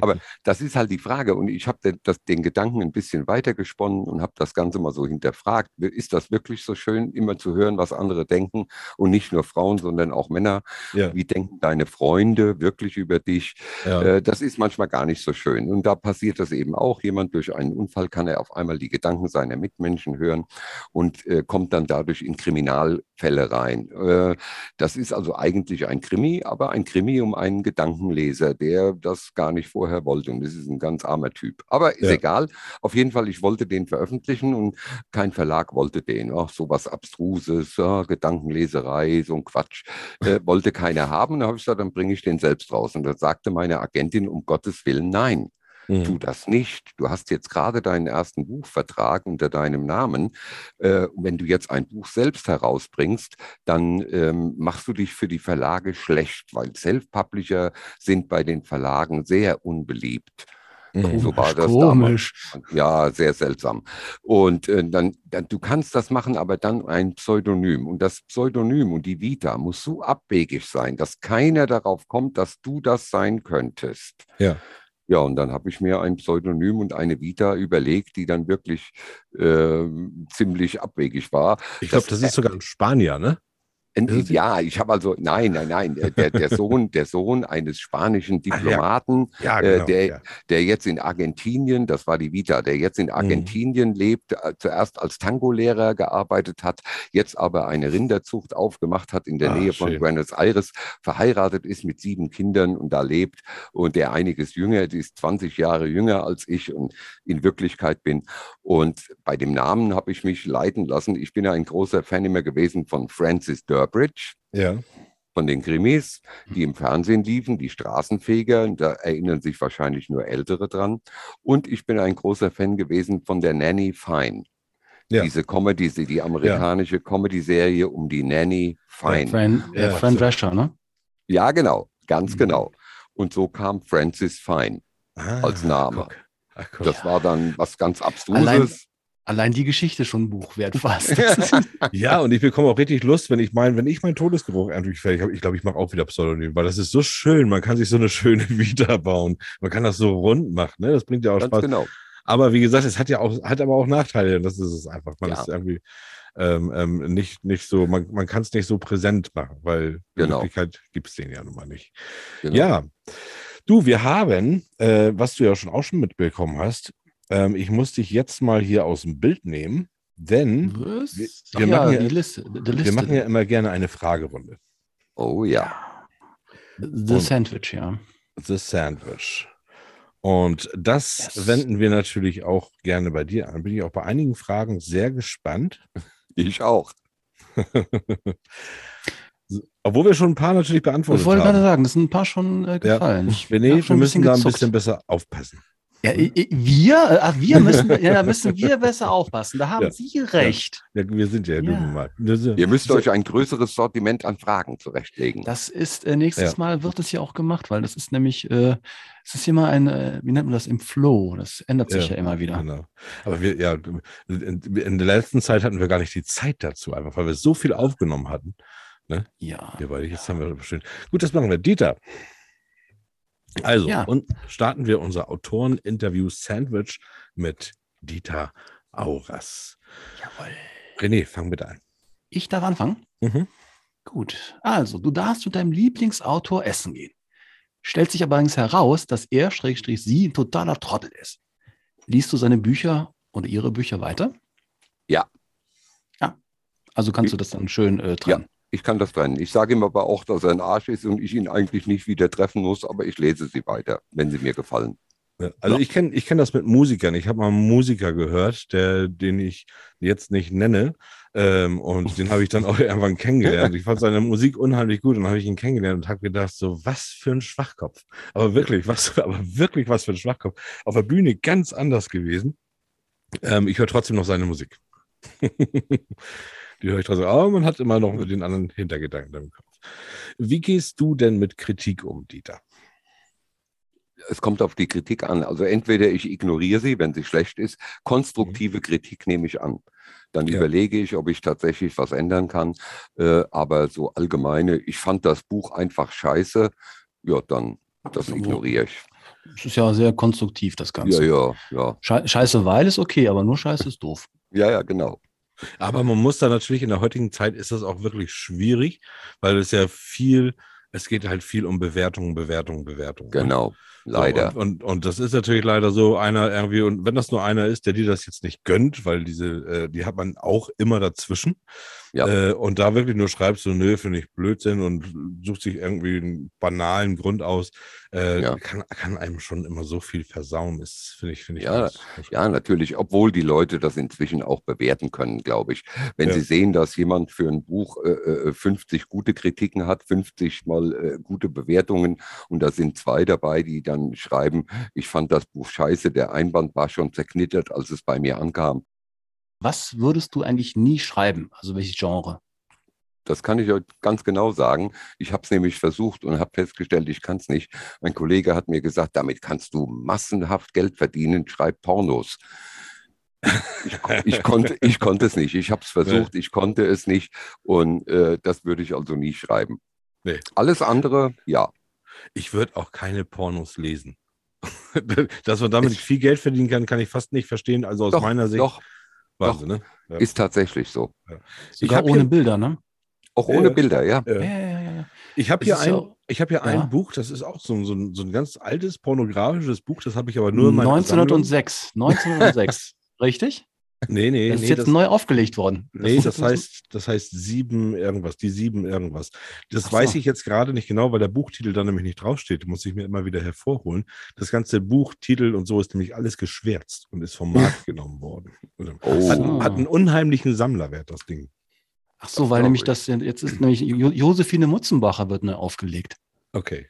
Aber das ist halt die Frage. Und ich habe den, den Gedanken ein bisschen weitergesponnen und habe das Ganze mal so hinterfragt. Ist das wirklich so schön, immer zu hören, was andere denken? Und nicht nur Frauen, sondern auch Männer. ja, Wie denken deine Freunde wirklich über dich? ja. Äh, das ist manchmal gar nicht so schön. Und da passiert das eben auch. Jemand durch einen Unfall kann er auf einmal die Gedanken seiner Mitmenschen hören und äh, kommt dann dadurch in Kriminalfälle rein. Äh, das ist also eigentlich ein Krimi, aber ein Krimi um einen Gedankenleser, der das gar nicht vorher wollte. Und das ist ein ganz armer Typ. Aber ist Ja. egal. Auf jeden Fall, ich wollte den veröffentlichen und kein Verlag wollte den. Ach, sowas Abstruses, ja, Gedankenleserei, so ein Quatsch. Äh, wollte keiner haben. Da habe ich gesagt, dann bringe ich den selbst raus. Und da sagte meine Agentin, um Gottes Willen, nein. Mhm. Tu das nicht. Du hast jetzt gerade deinen ersten Buchvertrag unter deinem Namen. Äh, wenn du jetzt ein Buch selbst herausbringst, dann ähm, machst du dich für die Verlage schlecht, weil Self-Publisher sind bei den Verlagen sehr unbeliebt. Mhm. So war das Komisch. damals. Ja, sehr seltsam. Und äh, dann, dann, du kannst das machen, aber dann ein Pseudonym. Und das Pseudonym und die Vita muss so abwegig sein, dass keiner darauf kommt, dass du das sein könntest. Ja. Ja, und dann habe ich mir ein Pseudonym und eine Vita überlegt, die dann wirklich äh, ziemlich abwegig war. Ich glaube, das- das ist sogar ein Spanier, ne? Ja, ich habe also, nein, nein, nein, der, der, Sohn, der Sohn eines spanischen Ach ja. Diplomaten, Ja, äh, der, ja. der jetzt in Argentinien, das war die Vita, der jetzt Mhm. in Argentinien lebt, äh, zuerst als Tango-Lehrer gearbeitet hat, jetzt aber eine Rinderzucht aufgemacht hat in der Ah, Nähe von schön. Buenos Aires, verheiratet ist mit sieben Kindern und da lebt und der einiges jünger, die ist 20 Jahre jünger als ich und in Wirklichkeit bin. Und bei dem Namen habe ich mich leiten lassen. Ich bin ja ein großer Fan immer gewesen von Francis Durbridge Ja. von den Krimis, die im Fernsehen liefen, die Straßenfeger, da erinnern sich wahrscheinlich nur Ältere dran. Und ich bin ein großer Fan gewesen von der Nanny Fine. Ja. Diese Comedy, die amerikanische Comedy-Serie um die Nanny Fine. Fran, äh, Ja, Fran. Drescher, ne? Ja, genau, ganz Mhm. genau. Und so kam Francis Fine Ah, als Name. guck. Ach, guck. Das war dann was ganz Abstruses. Allein die Geschichte schon ein Buch wert fast. Ja, und ich bekomme auch richtig Lust, wenn ich mein, wenn ich meinen Todesgeruch endlich fertig habe. Ich glaube, ich mache auch wieder Pseudonym, weil das ist so schön. Man kann sich so eine schöne Vita bauen. Man kann das so rund machen, ne? Das bringt ja auch Ganz Spaß. genau. Aber wie gesagt, es hat ja auch, hat aber auch Nachteile. Und Das ist es einfach. Man Ja. ist irgendwie ähm, ähm, nicht, nicht so, man, man kann es nicht so präsent machen, weil die Genau. Möglichkeit gibt es den ja nun mal nicht. genau. Ja. Du, wir haben, äh, was du ja schon auch schon mitbekommen hast, ähm, ich muss dich jetzt mal hier aus dem Bild nehmen, denn was? Wir- wir ja, machen ja- die Liste. Die wir Liste. machen ja immer gerne eine Fragerunde. Oh ja. The Und- Sandwich, ja. The Sandwich. Und das Yes. wenden wir natürlich auch gerne bei dir an. Bin ich auch bei einigen Fragen sehr gespannt. Ich auch. Obwohl wir schon ein paar natürlich Ich beantwortet wollte gerade haben. sagen, das sind ein paar schon äh, Ja. gefallen. Ich René, hab schon wir müssen da ein bisschen besser aufpassen. Ja, i- wir? Ach, wir müssen, ja, da müssen wir besser aufpassen. Da haben Ja. Sie recht. Ja, wir sind ja, Ja. nun mal. Ihr müsst euch ein größeres Sortiment an Fragen zurechtlegen. Das ist äh, nächstes Ja. Mal wird es ja auch gemacht, weil das ist nämlich, äh, es ist immer ein, äh, wie nennt man das, im Flow. Das ändert sich ja, immer wieder. Genau. Aber wir, ja, in, in der letzten Zeit hatten wir gar nicht die Zeit dazu, einfach weil wir so viel aufgenommen hatten. Ja. Wir beide, jetzt haben wir bestimmt. Gut, das machen wir. Dieter. Also, Ja. und starten wir unser Autoren-Interview Sandwich mit Dieter Auras. Jawohl. René, fang bitte an. Ich darf anfangen? Mhm. Gut. Also, du darfst mit deinem Lieblingsautor essen gehen. Stellt sich allerdings heraus, dass er, Schrägstrich, sie, ein totaler Trottel ist. Liest du seine Bücher oder ihre Bücher weiter? Ja. Ja. Also kannst du das dann schön äh, trennen. Ich kann das trennen. Ich sage ihm aber auch, dass er ein Arsch ist und ich ihn eigentlich nicht wieder treffen muss, aber ich lese sie weiter, wenn sie mir gefallen. Ja, Also ich kenne ich kenn das mit Musikern. Ich habe mal einen Musiker gehört, der, den ich jetzt nicht nenne. Ähm, und den habe ich dann auch irgendwann kennengelernt. Ich fand seine Musik unheimlich gut und habe ich ihn kennengelernt und habe gedacht, so was für ein Schwachkopf. Aber wirklich, was, aber wirklich was für ein Schwachkopf. Auf der Bühne ganz anders gewesen. Ähm, ich höre trotzdem noch seine Musik. Die höre ich trotzdem. Aber man hat immer noch den anderen Hintergedanken im Kopf. Wie gehst du denn mit Kritik um, Dieter? Es kommt auf die Kritik an. Also entweder ich ignoriere sie, wenn sie schlecht ist. Konstruktive Kritik nehme ich an. Dann Ja. überlege ich, ob ich tatsächlich was ändern kann. Äh, aber so allgemeine, ich fand das Buch einfach scheiße. Ja, dann das Also, ignoriere ich. Es ist ja sehr konstruktiv, das Ja, Ganze. ja, ja. Schei- Scheiße, weil ist okay, aber nur Scheiße ist doof. Ja, ja, genau. Aber man muss da natürlich in der heutigen Zeit ist das auch wirklich schwierig, weil es ja viel, es geht halt viel um Bewertungen, Bewertungen, Bewertungen. ne? Genau. So, Leider. und, und, und das ist natürlich leider so einer irgendwie, und wenn das nur einer ist, der dir das jetzt nicht gönnt, weil diese, äh, die hat man auch immer dazwischen. Ja. Äh, und da wirklich nur schreibst du, nö, finde ich Blödsinn und sucht sich irgendwie einen banalen Grund aus, äh, Ja. kann, kann einem schon immer so viel versauen. Ist, finde ich, finde ich. Ja, Ja, natürlich, obwohl die Leute das inzwischen auch bewerten können, glaube ich. Wenn Ja. sie sehen, dass jemand für ein Buch äh, äh, 50 gute Kritiken hat, 50 mal äh, gute Bewertungen und da sind zwei dabei, die dann schreiben, ich fand das Buch scheiße, der Einband war schon zerknittert, als es bei mir ankam. Was würdest du eigentlich nie schreiben? Also welches Genre? Das kann ich euch ganz genau sagen. Ich habe es nämlich versucht und habe festgestellt, ich kann es nicht. Mein Kollege hat mir gesagt, damit kannst du massenhaft Geld verdienen, schreib Pornos. Ich, ich, konnte, ich konnte es nicht. Ich habe es versucht, ich konnte es nicht. Und äh, das würde ich also nie schreiben. Nee. Alles andere, ja. Ich würde auch keine Pornos lesen. Dass man damit viel Geld verdienen kann, kann ich fast nicht verstehen. Also aus Doch, meiner Sicht. doch, Wahnsinn, ne? Ja. ist tatsächlich so. Sogar hab ohne hier- Bilder, ne? Auch Ja, ohne ja. Bilder, ja. Ja. Ja, ja, ja, ja. Ich habe hier, ein, ja auch- ich hab hier Ja. ein Buch, das ist auch so, ein- so, ein, so ein ganz altes pornografisches Buch, das habe ich aber nur in meiner 1906. 1906. Richtig? Nee, nee, Das ist nee. jetzt Das, neu aufgelegt worden. nee, ist das heißt, das heißt sieben irgendwas, die sieben irgendwas. Das Ach so. weiß ich jetzt gerade nicht genau, weil der Buchtitel da nämlich nicht draufsteht. Muss ich mir immer wieder hervorholen. Das ganze Buchtitel und so ist nämlich alles geschwärzt und ist vom Markt genommen worden. Also, Oh. Hat, hat einen unheimlichen Sammlerwert, das Ding. Ach so, weil nämlich ich. das jetzt ist nämlich Jo- Josephine Mutzenbacher wird neu aufgelegt. Okay.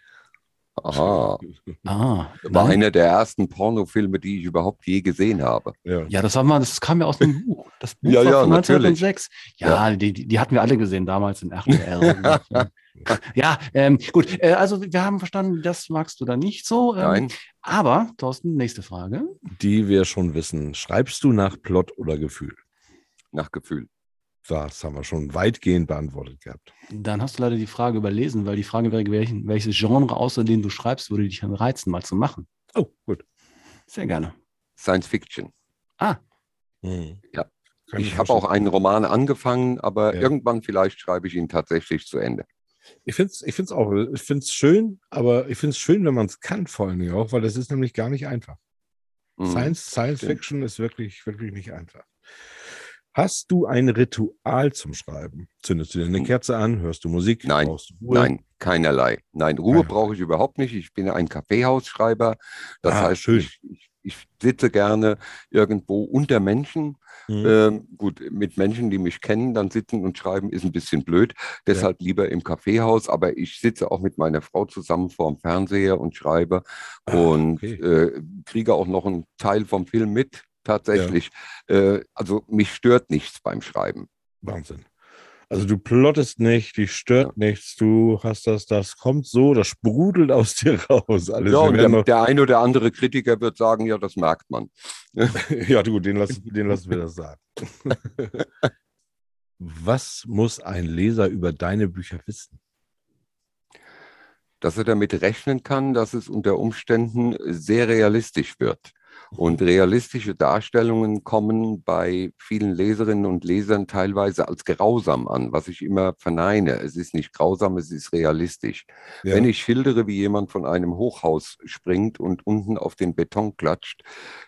Aha. Ah, War nein. einer der ersten Pornofilme, die ich überhaupt je gesehen habe. Ja. Ja, das haben wir, das kam ja aus dem Buch. Das Buch Ja, war ja, von natürlich. 1906. Ja, Die, die, die hatten wir alle gesehen damals in RTL. ja, ähm, gut. Äh, also wir haben verstanden, das magst du da nicht so. Ähm, Nein, Aber, Thorsten, nächste Frage. Die wir schon wissen. Schreibst du nach Plot oder Gefühl? nach Gefühl. Das haben wir schon weitgehend beantwortet gehabt. Dann hast du leider die Frage überlesen, weil die Frage wäre, welchen, welches Genre außer dem du schreibst, würde dich dann reizen, mal zu machen. Oh, gut. Sehr gerne. Science Fiction. Ah, Mhm. Ja. Kann Ich habe auch einen Roman angefangen, aber Ja. irgendwann vielleicht schreibe ich ihn tatsächlich zu Ende. Ich finde es ich find's auch, ich finde es schön, aber ich finde es schön, wenn man es kann, vor allen Dingen auch, weil das ist nämlich gar nicht einfach. Mhm. Science, Science. Fiction ist wirklich, wirklich nicht einfach. Hast du ein Ritual zum Schreiben? Zündest du dir eine Kerze an? Hörst du Musik? Nein, du? Nein, keinerlei. Nein, Ruhe brauche ich überhaupt nicht. Ich bin ein Kaffeehausschreiber. Das Ah, heißt, schön. ich, ich, ich sitze gerne irgendwo unter Menschen. Mhm. Ähm, gut, mit Menschen, die mich kennen, dann sitzen und schreiben, ist ein bisschen blöd. Deshalb lieber im Kaffeehaus. Aber ich sitze auch mit meiner Frau zusammen vor dem Fernseher und schreibe Ah, und okay. äh, kriege auch noch einen Teil vom Film mit. Tatsächlich. Äh, also mich stört nichts beim Schreiben. Wahnsinn. Also du plottest nicht, dich stört nichts, du hast das, das kommt so, das sprudelt aus dir raus. Alles. Ja, und der, noch, der ein oder andere Kritiker wird sagen, ja, das merkt man. ja, du, den lassen, den lassen wir das sagen. Was muss ein Leser über deine Bücher wissen? dass er damit rechnen kann, dass es unter Umständen sehr realistisch wird. Und realistische Darstellungen kommen bei vielen Leserinnen und Lesern teilweise als grausam an, was ich immer verneine. Es ist nicht grausam, es ist realistisch. Ja. Wenn ich schildere, wie jemand von einem Hochhaus springt und unten auf den Beton klatscht,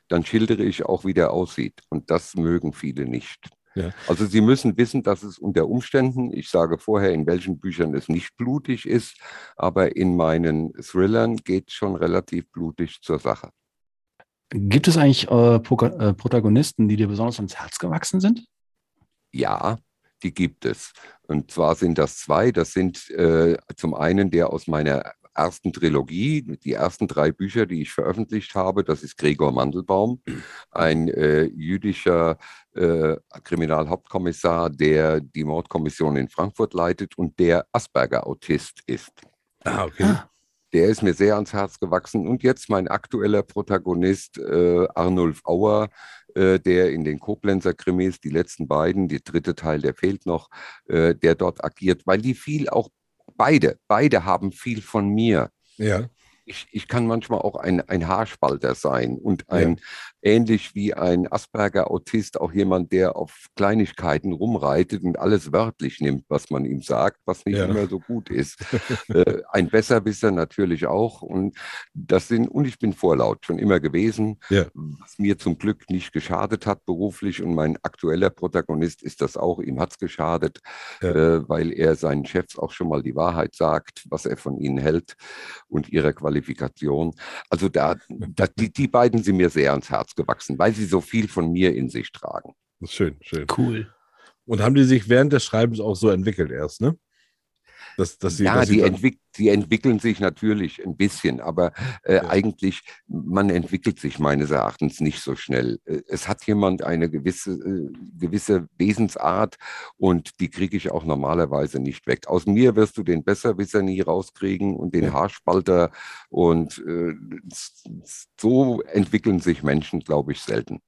dann schildere ich auch, wie der aussieht. Und das mögen viele nicht. Ja. Also Sie müssen wissen, dass es unter Umständen, ich sage vorher, in welchen Büchern es nicht blutig ist, aber in meinen Thrillern geht es schon relativ blutig zur Sache. Gibt es eigentlich äh, äh, Protagonisten, die dir besonders ans Herz gewachsen sind? Ja, die gibt es. Und zwar sind das zwei. Das sind äh, zum einen der aus meiner ersten Trilogie, die ersten drei Bücher, die ich veröffentlicht habe. Das ist Gregor Mandelbaum, ein äh, jüdischer äh, Kriminalhauptkommissar, der die Mordkommission in Frankfurt leitet und der Asperger-Autist ist. Ah, okay. Der ist mir sehr ans Herz gewachsen. Und jetzt mein aktueller Protagonist, äh, Arnulf Auer, äh, der in den Koblenzer Krimis, die letzten beiden, der dritte Teil, der fehlt noch, äh, der dort agiert, weil die viel auch, beide, beide haben viel von mir. Ja. Ich, ich kann manchmal auch ein, ein Haarspalter sein und ein, ähnlich wie ein Asperger-Autist, auch jemand, der auf Kleinigkeiten rumreitet und alles wörtlich nimmt, was man ihm sagt, was nicht Ja. immer so gut ist. äh, ein Besserwisser natürlich auch. Und das sind, und ich bin vorlaut schon immer gewesen, Ja. was mir zum Glück nicht geschadet hat beruflich. Und mein aktueller Protagonist ist das auch, ihm hat es geschadet, Ja. äh, weil er seinen Chefs auch schon mal die Wahrheit sagt, was er von ihnen hält und ihrer Qualifikation. Also da, da die, die beiden sind mir sehr ans Herz gewachsen, weil sie so viel von mir in sich tragen. Das ist schön, schön. Cool. Und haben die sich während des Schreibens auch so entwickelt erst, ne? Dass, dass sie, ja, dass sie die, entwick die entwickeln sich natürlich ein bisschen, aber äh, Ja. eigentlich, man entwickelt sich meines Erachtens nicht so schnell. Äh, Es hat jemand eine gewisse, äh, gewisse Wesensart und die kriege ich auch normalerweise nicht weg. Aus mir wirst du den Besserwisser nie rauskriegen und den Ja. Haarspalter und äh, so entwickeln sich Menschen, glaube ich, selten.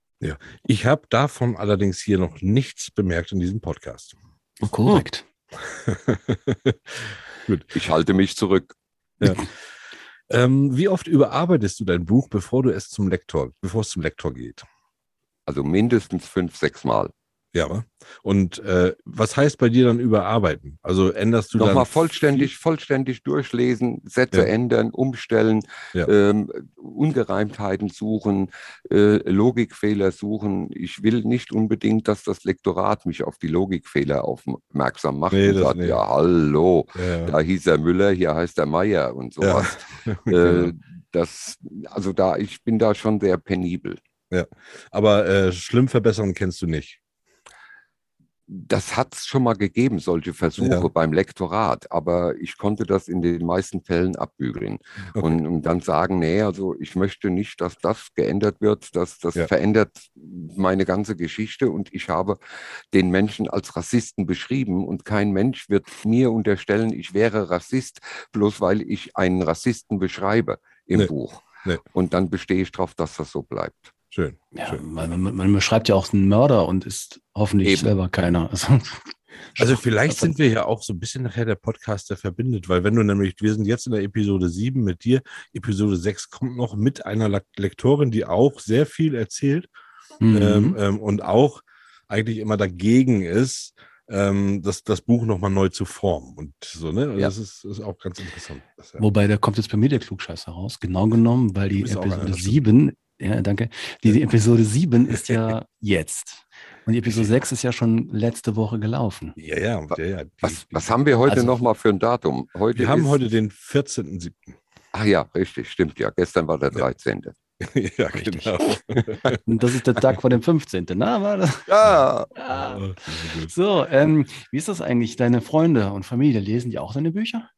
Ich habe davon allerdings hier noch nichts bemerkt in diesem Podcast. Oh, korrekt. Gut. Ich halte mich zurück. Ähm, wie oft überarbeitest du dein Buch, bevor du es zum Lektor, bevor es zum Lektor geht? Also mindestens fünf, sechs Mal. Ja, und äh, was heißt bei dir dann überarbeiten? Also änderst du dann Nochmal vollständig, vollständig durchlesen, Sätze Ja. ändern, umstellen, Ja. ähm, Ungereimtheiten suchen, äh, Logikfehler suchen. Ich will nicht unbedingt, dass das Lektorat mich auf die Logikfehler aufmerksam macht Nee, und sagt, nicht. ja, hallo, Ja, da hieß er Müller, hier heißt er Meier und Ja. sowas. äh, das, also da, ich bin da schon sehr penibel. Aber äh, schlimm verbessern kennst du nicht. Das hat es schon mal gegeben, solche Versuche Ja. beim Lektorat, aber ich konnte das in den meisten Fällen abbügeln Okay. und, und dann sagen, nee, also ich möchte nicht, dass das geändert wird, dass das Ja. verändert meine ganze Geschichte und ich habe den Menschen als Rassisten beschrieben und kein Mensch wird mir unterstellen, ich wäre Rassist, bloß weil ich einen Rassisten beschreibe im Nee. Buch. Nee. Und dann bestehe ich darauf, dass das so bleibt. Schön. Ja, schön. man, man, man beschreibt ja auch einen Mörder und ist hoffentlich Eben. selber keiner. Also, Also vielleicht sind wir ja auch so ein bisschen nachher der Podcast, der verbindet, weil wenn du nämlich, wir sind jetzt in der Episode 7 mit dir, Episode 6 kommt noch mit einer Lek- Lektorin, die auch sehr viel erzählt Mhm. ähm, ähm, und auch eigentlich immer dagegen ist, ähm, das, das Buch nochmal neu zu formen. Und so, ne? Also Ja. Das ist, ist auch ganz interessant. Das, ja. Wobei, da kommt jetzt bei mir der Klugscheißer raus. Genau genommen, weil die Episode einer, das 7, ja, danke, die, die Episode 7 ist ja jetzt. Und die Episode 6 ist ja schon letzte Woche gelaufen. Ja, ja, ja, ja. Die, Was, was haben wir heute Also- noch für ein Datum? Heute wir haben ist, heute den 14.07. Ach ja, richtig, stimmt ja. Gestern war der Ja. 13. ja, Richtig. genau. Und das ist der Tag vor dem 15. Na, war das? Ja, gut. So, ähm, wie ist das eigentlich? Deine Freunde und Familie, lesen die auch deine Bücher?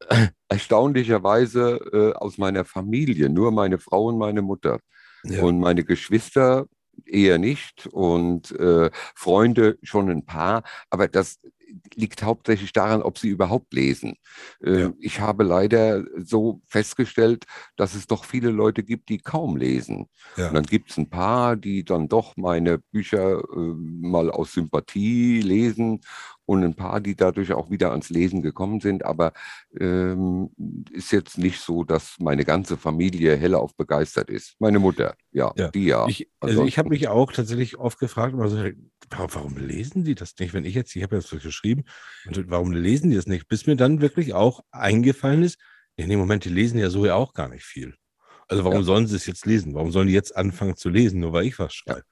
erstaunlicherweise äh, aus meiner Familie, nur meine Frau und meine Mutter. Ja. Und meine Geschwister eher nicht und äh, Freunde schon ein paar, aber das liegt hauptsächlich daran, ob sie überhaupt lesen. Äh, Ja. Ich habe leider so festgestellt, dass es doch viele Leute gibt, die kaum lesen. Ja. Und dann gibt es ein paar, die dann doch meine Bücher äh, mal aus Sympathie lesen und ein paar, die dadurch auch wieder ans Lesen gekommen sind. Aber ähm, ist jetzt nicht so, dass meine ganze Familie hellauf begeistert ist. Meine Mutter, ja, Ja. die ja. Ich, also ich habe mich auch tatsächlich oft gefragt, also, warum, lesen die das nicht? Wenn ich jetzt, ich habe das geschrieben, und warum lesen die das nicht? Bis mir dann wirklich auch eingefallen ist, nee, nee, Moment, die lesen ja so ja auch gar nicht viel. Also warum Ja. sollen sie es jetzt lesen? Warum sollen die jetzt anfangen zu lesen, nur weil ich was schreibe?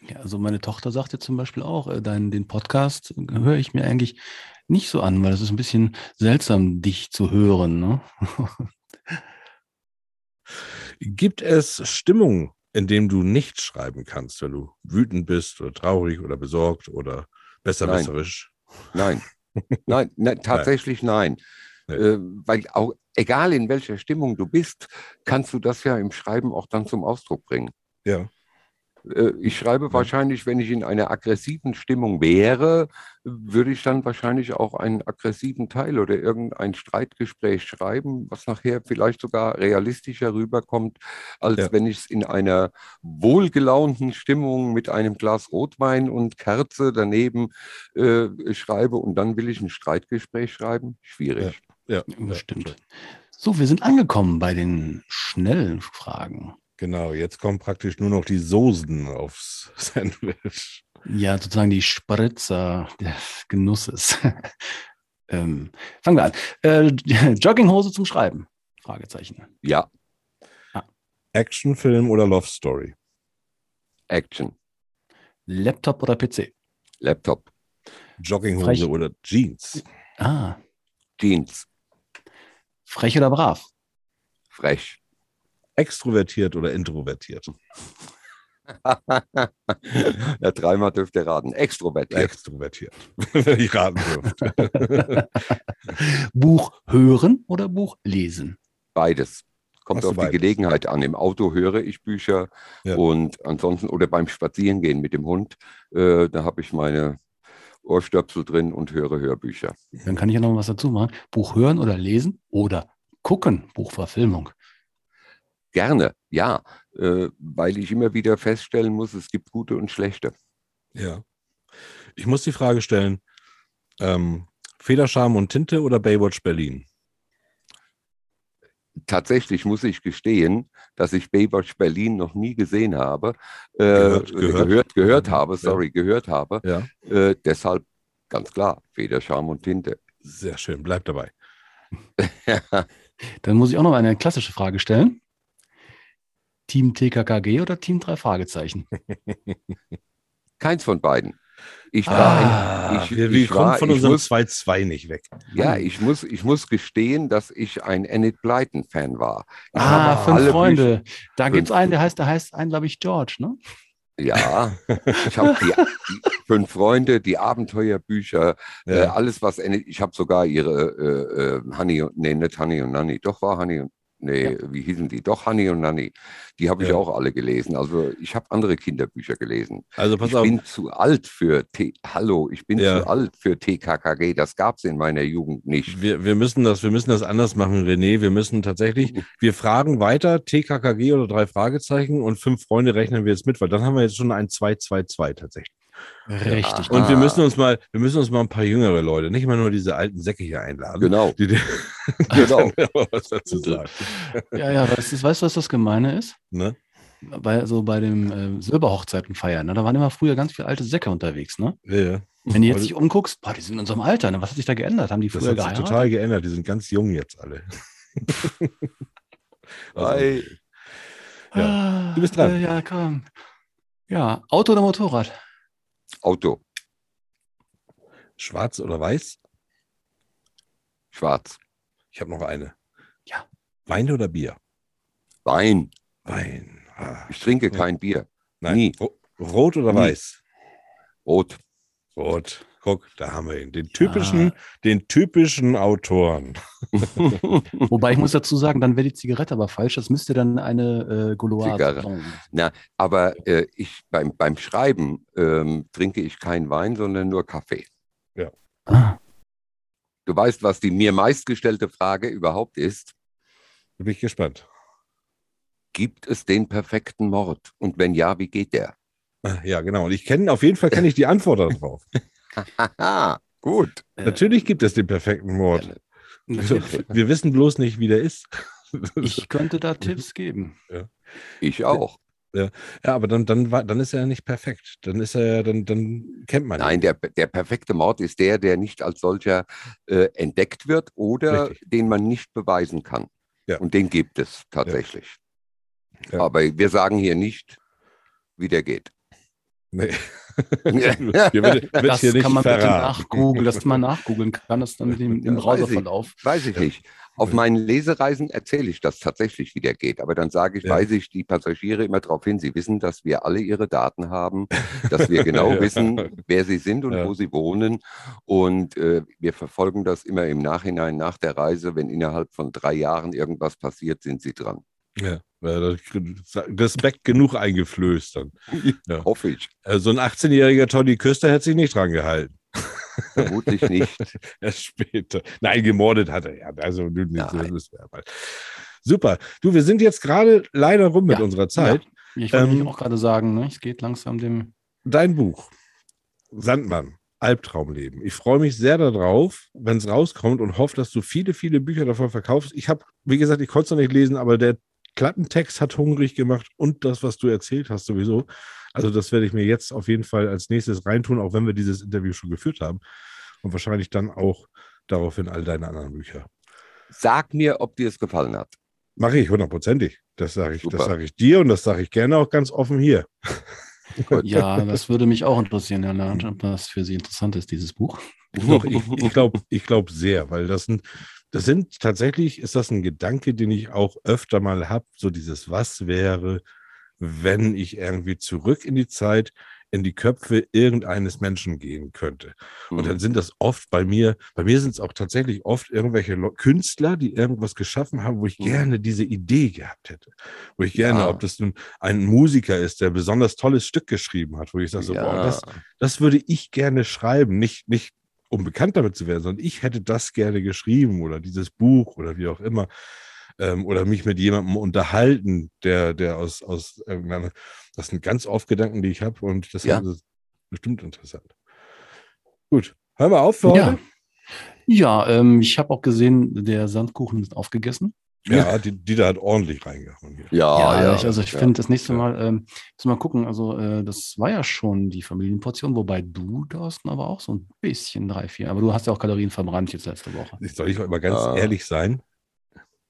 Ja, also meine Tochter sagte zum Beispiel auch, äh, dein, den Podcast höre ich mir eigentlich nicht so an, weil es ist ein bisschen seltsam, dich zu hören. Ne? Gibt es Stimmungen, in denen du nicht schreiben kannst, wenn du wütend bist oder traurig oder besorgt oder besserwisserisch? Nein, nein, nein tatsächlich nein. Nee. Äh, weil auch, egal in welcher Stimmung du bist, kannst du das ja im Schreiben auch dann zum Ausdruck bringen. Ja. Äh, Ich schreibe wahrscheinlich, wenn ich in einer aggressiven Stimmung wäre, würde ich dann wahrscheinlich auch einen aggressiven Teil oder irgendein Streitgespräch schreiben, was nachher vielleicht sogar realistischer rüberkommt, als Ja. wenn ich es in einer wohlgelaunten Stimmung mit einem Glas Rotwein und Kerze daneben äh, schreibe und dann will ich ein Streitgespräch schreiben. Schwierig. Ja, Ja, stimmt. So, wir sind angekommen bei den schnellen Fragen. Genau, jetzt kommen praktisch nur noch die Soßen aufs Sandwich. Ja, sozusagen die Spritzer des Genusses. ähm, fangen wir an. Äh, Jogginghose zum Schreiben? Fragezeichen. Ja, Actionfilm oder Love Story? Action, Laptop oder PC? Laptop, Jogginghose Frech. oder Jeans? Ah, Jeans, frech oder brav? frech. Extrovertiert oder introvertiert? ja, dreimal dürft ihr raten. Extrovertiert. Extrovertiert, wenn ich raten dürfte. Buch hören oder Buch lesen? Beides. Kommt du auf die beides? Gelegenheit an. Im Auto höre ich Bücher Ja. und ansonsten oder beim Spazierengehen mit dem Hund, äh, da habe ich meine Ohrstöpsel drin und höre Hörbücher. Dann kann ich ja noch was dazu machen. Buch hören oder lesen oder gucken, Buchverfilmung. Gerne, ja, äh, weil ich immer wieder feststellen muss, es gibt gute und schlechte. Ja. Ich muss die Frage stellen: ähm, Federscham und Tinte oder Baywatch Berlin? Tatsächlich muss ich gestehen, dass ich Baywatch Berlin noch nie gesehen habe, äh, Gehört- oder gehört. gehört, gehört habe, ja. sorry, gehört habe. Ja. Äh, deshalb ganz klar, Federscham und Tinte. Sehr schön, bleib dabei. Dann muss ich auch noch eine klassische Frage stellen. Team TKKG oder Team drei Fragezeichen? Keins von beiden. Ich war, Ah, ich, wir, wir ich kommen war, von unserem muss, 2-2 nicht weg. ja, ich muss, ich muss gestehen, dass ich ein Enid Blyton Fan war. Ich Ah, fünf Freunde. Da Fünf- gibt es einen, der heißt, der heißt einen, glaube ich, George, ne? Ja, ich habe die, die fünf Freunde, die Abenteuerbücher, äh, Ja. alles was Enid, ich habe sogar ihre äh, äh, Honey und nee, nicht Honey und Nanny, doch war Honey und nee, wie hießen die? Doch Honey und Nanny. Die habe ich Ja. auch alle gelesen. Also ich habe andere Kinderbücher gelesen. Also pass ich auf, bin zu alt für T Hallo, ich bin Ja. zu alt für TKKG. Das gab es in meiner Jugend nicht. wir, wir, müssen das, wir müssen das anders machen, René. Wir müssen tatsächlich, wir fragen weiter, TKKG oder drei Fragezeichen und fünf Freunde rechnen wir jetzt mit, weil dann haben wir jetzt schon ein 2-2-2 tatsächlich. Richtig. Und wir Ah. müssen uns mal, wir müssen uns mal ein paar jüngere Leute, nicht immer nur diese alten Säcke hier einladen. Genau, Die, die, genau. was dazu sagen. Ja, ja, weißt du, weißt, was das Gemeine ist? Ne? Bei, so bei dem äh, Silberhochzeiten feiern, ne? da waren immer früher ganz viele alte Säcke unterwegs. Ne? Ja, ja. Wenn du jetzt Also- dich umguckst, boah, die sind in unserem Alter. Ne? Was hat sich da geändert? Haben die Das früher hat sich geheiratet? total geändert. Die sind ganz jung jetzt alle. Also, Hi. Ja. Du bist dran. Äh, ja, komm. Ja, Auto oder Motorrad? Auto, Schwarz oder weiß? schwarz, Ich habe noch eine. Ja. Wein oder Bier? Wein. Wein. Ah, Ich trinke kein Bier. nein. Nie. Ro- Rot oder Nie. weiß? Rot. Rot. Guck, da haben wir ihn. Den typischen, den typischen Autoren. Wobei ich muss dazu sagen, dann wäre die Zigarette aber falsch. Das müsste dann eine äh, Zigarre. sein. Aber äh, ich beim, beim Schreiben ähm, trinke ich keinen Wein, sondern nur Kaffee. Ah, Du weißt, was die mir meistgestellte Frage überhaupt ist. Da bin ich gespannt. Gibt es den perfekten Mord? Und wenn ja, wie geht der? Ah, Ja, genau. Und ich kenne, auf jeden Fall kenne ich die Antwort darauf. Gut. äh, Natürlich gibt es den perfekten Mord. natürlich. Wir wissen bloß nicht, wie der ist. Ich könnte da Tipps geben. Ich auch. Ja, aber dann, dann, dann ist er ja nicht perfekt. Dann ist er ja, dann, dann kennt man Nein, ihn. der, der perfekte Mord ist der, der nicht als solcher äh, entdeckt wird oder Richtig. den man nicht beweisen kann. Ja. Und den gibt es tatsächlich. Ja. Aber wir sagen hier nicht, wie der geht. Nee. Hier wird, wird Das hier kann man bitte verraten. nachgoogeln, dass man nachgoogeln kann, das dann im, im weiß Browserverlauf. Weiß ich nicht. Auf meinen Lesereisen erzähle ich das tatsächlich, wie der geht. Aber dann sage ich, Ja. weise ich die Passagiere immer darauf hin, sie wissen, dass wir alle ihre Daten haben, dass wir genau Ja. wissen, wer sie sind und Ja. wo sie wohnen. Und äh, wir verfolgen das immer im Nachhinein nach der Reise. Wenn innerhalb von drei Jahren irgendwas passiert, sind sie dran. Ja, Respekt genug eingeflößt dann. Ja. Hoffe ich. Äh, So ein 18-jähriger Toddy Küster hätte sich nicht dran gehalten. Vermutlich nicht. Erst später. Nein, gemordet hat er ja. Also, du, mal. Super. Du, wir sind jetzt gerade leider rum mit Ja, unserer Zeit. Ich wollte Ähm, auch gerade sagen, ne, es geht langsam dem. Dein Buch, Sandmann, Albtraumleben. Ich freue mich sehr darauf, wenn es rauskommt und hoffe, dass du viele, viele Bücher davon verkaufst. Ich habe, wie gesagt, ich konnte es noch nicht lesen, aber der Klappentext hat hungrig gemacht und das, was du erzählt hast, sowieso. Also, das werde ich mir jetzt auf jeden Fall als nächstes reintun, auch wenn wir dieses Interview schon geführt haben. Und wahrscheinlich dann auch daraufhin all deine anderen Bücher. Sag mir, ob dir es gefallen hat. Mache ich hundertprozentig. Das sage ich, das Super. sage ich dir und das sage ich gerne auch ganz offen hier. Ja, das würde mich auch interessieren, Herr Lange, ob das für Sie interessant ist, dieses Buch. Ich, ich glaube ich glaub sehr, weil das sind, das sind tatsächlich, ist das ein Gedanke, den ich auch öfter mal habe, so dieses Was wäre, wenn ich irgendwie zurück in die Zeit, in die Köpfe irgendeines Menschen gehen könnte. Und dann sind das oft bei mir, bei mir sind es auch tatsächlich oft irgendwelche Künstler, die irgendwas geschaffen haben, wo ich Mhm. gerne diese Idee gehabt hätte. Wo ich gerne, Ja. ob das nun ein Musiker ist, der besonders tolles Stück geschrieben hat, wo ich sage, so, boah, ja. das, das würde ich gerne schreiben. Nicht, nicht um bekannt damit zu werden, sondern ich hätte das gerne geschrieben oder dieses Buch oder wie auch immer. Ähm, oder mich mit jemandem unterhalten, der, der aus, aus irgendeiner, das sind ganz oft Gedanken, die ich habe und das Ja. ist bestimmt interessant. Gut, hören wir auf für heute. Ja, ja ähm, ich habe auch gesehen, der Sandkuchen ist aufgegessen. Ja, die, die da hat ordentlich reingehauen. hier. Ja, ja. ich, also ich ja. finde das nächste Ja. Mal, ähm, müssen wir mal gucken, also äh, das war ja schon die Familienportion, wobei du, Thorsten, aber auch so ein bisschen drei, vier, aber du hast ja auch Kalorien verbrannt jetzt letzte Woche. Soll ich mal ganz Ah. ehrlich sein?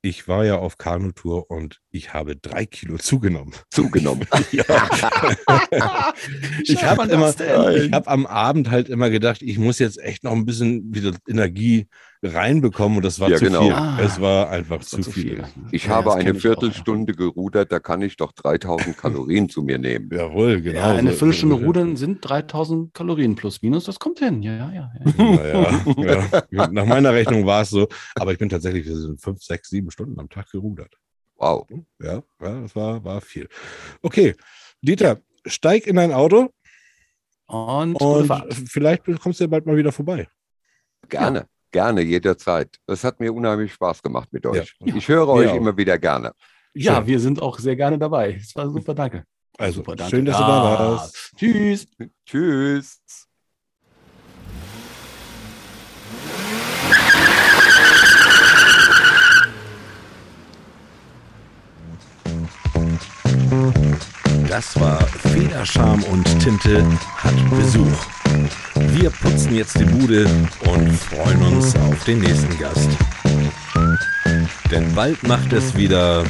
Ich war ja auf Kanutour und ich habe drei Kilo zugenommen. Zugenommen. ich habe immer, ich habe am Abend halt immer gedacht, ich muss jetzt echt noch ein bisschen wieder Energie reinbekommen und das war Ja, zu genau. viel. Ah, es war einfach zu viel. Ich Ja, habe eine ich auch. Viertelstunde gerudert, da kann ich doch 3000 Kalorien zu mir nehmen. Jawohl, genau. Ja, eine Viertelstunde rudern sind 3000 Kalorien plus minus, das kommt hin. Ja, ja, ja. Ja. Nach meiner Rechnung war es so, aber ich bin tatsächlich wir sind fünf, sechs, sieben Stunden am Tag gerudert. Wow. Ja, ja das war, war viel. Okay, Dieter, steig in dein Auto Und, und vielleicht kommst du ja bald mal wieder vorbei. Gerne, gerne, jederzeit. Es hat mir unheimlich Spaß gemacht mit euch. Ja. Ich höre euch auch. immer wieder gerne. ja, Schön. wir sind auch sehr gerne dabei. Es war super, danke. Also, super, danke. schön, dass du da warst. Tschüss. Tschüss. Das war Federscham und Tinte hat Besuch. Wir putzen jetzt die Bude und freuen uns auf den nächsten Gast. Denn bald macht es wieder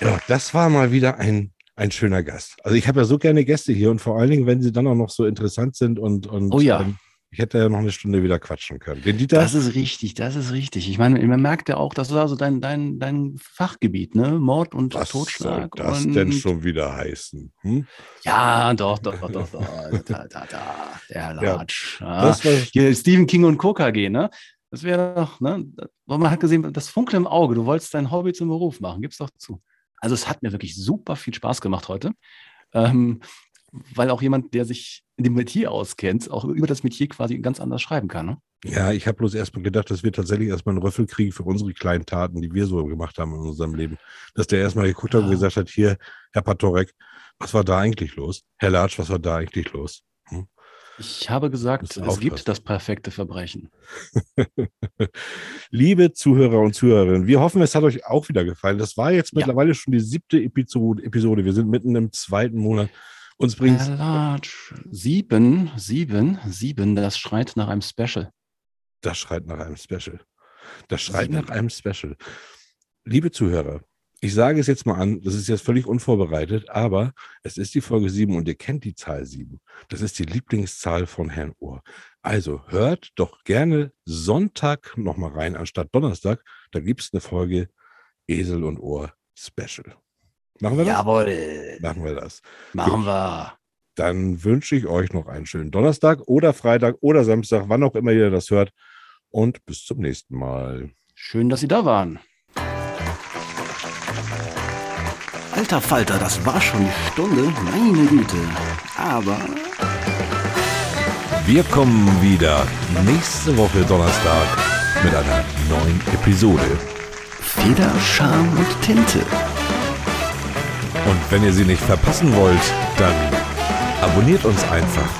Ja, das war mal wieder ein, ein schöner Gast. Also ich habe ja so gerne Gäste hier und vor allen Dingen, wenn sie dann auch noch so interessant sind und, und Oh ja. ähm, ich hätte ja noch eine Stunde wieder quatschen können. Den Dieter, Das ist richtig, das ist richtig. Ich meine, man merkt ja auch, das ist also dein, dein, dein Fachgebiet, ne? Mord und was soll Totschlag. das und denn schon wieder heißen? Hm? Ja, doch, doch, doch, doch, doch. da, da, da, der Latsch. Ja. War, Hier Stephen King und Co. KG, ne? Das wäre doch, ne? Aber Man hat gesehen, das Funkeln im Auge, du wolltest dein Hobby zum Beruf machen, gib's doch zu. Also es hat mir wirklich super viel Spaß gemacht heute. Ähm, weil auch jemand, der sich in dem Metier auskennt, auch über das Metier quasi ganz anders schreiben kann. Ne? ja, ich habe bloß erstmal gedacht, dass wir tatsächlich erstmal einen Röffel kriegen für unsere kleinen Taten, die wir so gemacht haben in unserem Leben. Dass der erstmal geguckt hat und gesagt hat, hier, Herr Patorek, was war da eigentlich los? Herr Latsch, was war da eigentlich los? Ich habe gesagt, es gibt das perfekte Verbrechen. Liebe Zuhörer und Zuhörerinnen, wir hoffen, es hat euch auch wieder gefallen. Das war jetzt Ja. mittlerweile schon die siebte Episode. Wir sind mitten im zweiten Monat. Uns bringt sieben, sieben, sieben, das schreit nach einem Special. Das schreit nach einem Special. Das schreit Sieben. nach einem Special. Liebe Zuhörer, ich sage es jetzt mal an, das ist jetzt völlig unvorbereitet, aber es ist die Folge 7 und ihr kennt die Zahl 7. Das ist die Lieblingszahl von Herrn Ohr. Also hört doch gerne Sonntag nochmal rein, anstatt Donnerstag. Da gibt es eine Folge Esel und Ohr Special. Machen wir das? Jawohl, Machen wir das. machen wir. Dann wünsche ich euch noch einen schönen Donnerstag oder Freitag oder Samstag, wann auch immer ihr das hört. Und bis zum nächsten Mal. Schön, dass Sie da waren. Alter Falter, das war schon die Stunde. Meine Güte. Aber Wir kommen wieder nächste Woche Donnerstag mit einer neuen Episode. Feder, Charme und Tinte. Und wenn ihr sie nicht verpassen wollt, dann abonniert uns einfach